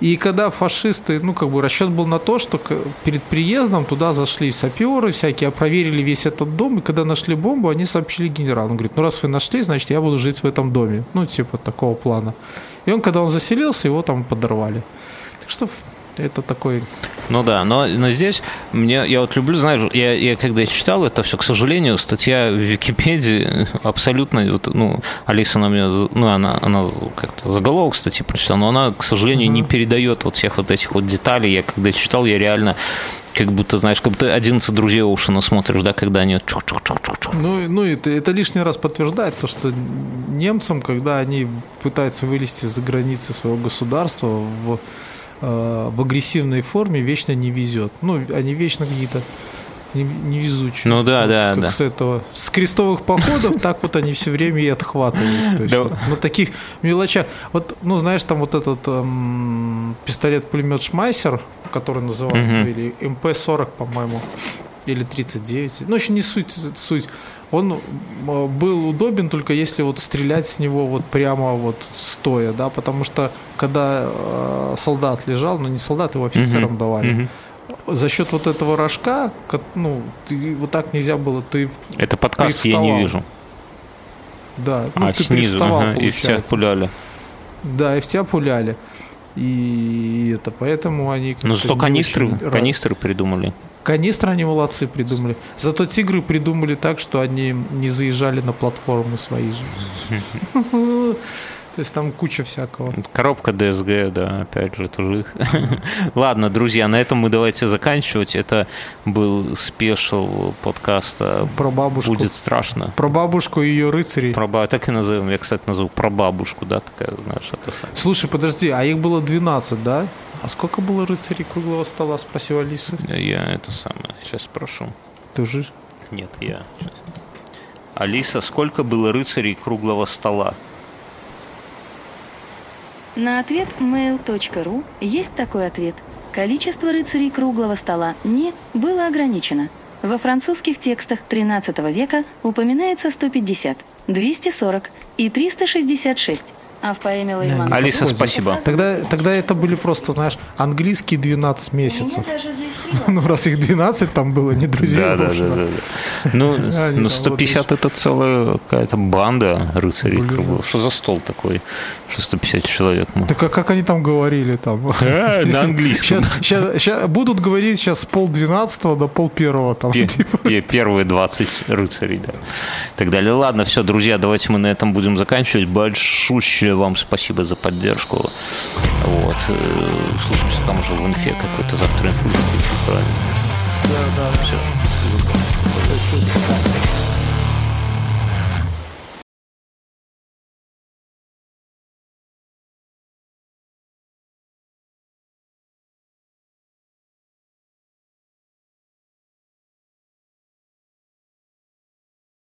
И когда фашисты, ну как бы расчет был на то, что перед приездом туда зашли саперы всякие, проверили весь этот дом, и когда нашли бомбу, они сообщили генералу. Он говорит, ну раз вы нашли, значит я буду жить в этом доме. Ну типа такого плана. И он, когда он заселился, его там подорвали. Так что это такой... Ну да, но, но здесь мне, я вот люблю, знаешь, я, я когда читал это все, к сожалению, статья в Википедии абсолютно, вот, ну, Алиса на меня, ну, она, она как-то заголовок статьи прочитала, но она, к сожалению, не передает вот всех вот этих вот деталей. Я когда читал, я реально как будто, знаешь, как будто 11 друзей Оушена смотришь, да, когда они вот чук-чук-чук-чук-чук. Ну, и- ну это, это лишний раз подтверждает то, что немцам, когда они пытаются вылезти за границы своего государства в, в агрессивной форме, вечно не везет. Ну, они вечно какие-то не- невезучие. Ну да, Вот да, как да. с этого. С крестовых походов так вот они все время и отхватывают. То есть, Да. вот, ну, таких мелочах. Вот, ну, знаешь, там вот этот эм, пистолет-пулемет Шмайсер, который называют, или МП-40, по-моему, или 39. Ну, еще не суть, суть. Он м, был удобен только если вот стрелять с него вот прямо вот стоя, да, потому что когда э, солдат лежал, ну не солдат, его офицерам Мгм, давали, мгм. за счет вот этого рожка, ну, ты, вот так нельзя было, ты, Это подкаст я не вижу. да, ну, а ты снизу, привставал, ага, и в тебя пуляли. Да, и в тебя пуляли. И это поэтому они... Ну, зато канистры, канистры придумали. Канистры они молодцы придумали. Зато тигры придумали так, что они не заезжали на платформы свои же. То есть там куча всякого. Коробка DSG, да, опять же, тоже их. Ладно, друзья, на этом мы давайте заканчивать. Это был спешл подкаста Про бабушку. «Будет страшно». Про бабушку и ее рыцарей. Про ба- так и назовем. Я, кстати, назову про бабушку, да, такая, знаешь, это самое. Слушай, подожди, а их было 12, да? А сколько было рыцарей круглого стола, спросил Алиса. Я это самое, сейчас спрошу. Ты уже... Нет, я. Сейчас. Алиса, сколько было рыцарей круглого стола? На ответ mail.ru есть такой ответ. Количество рыцарей круглого стола «не» было ограничено. Во французских текстах XIII века упоминается 150, 240 и 366, а в поэме Леймана Алиса, Капузи спасибо. Тогда, тогда это были просто, знаешь, английские 12 Меня месяцев. Ну, раз их 12 там было, не друзей. Да, да, да, да, да. Ну, ну там 150 это целая какая-то банда рыцарей круглого. Что за стол такой? Что 150 человек? Так а как они там говорили там? А, На английском. Сейчас, сейчас, сейчас будут говорить сейчас с пол двенадцатого до пол первого там. Типа. пе- Первые 20 рыцарей, да. Так далее. Ладно, все, друзья, давайте мы на этом будем заканчивать. Большущее вам спасибо за поддержку. Вот. э, Услышимся там уже в инфе какой-то завтра инфу. Правильно. Да, да. Все. Чё-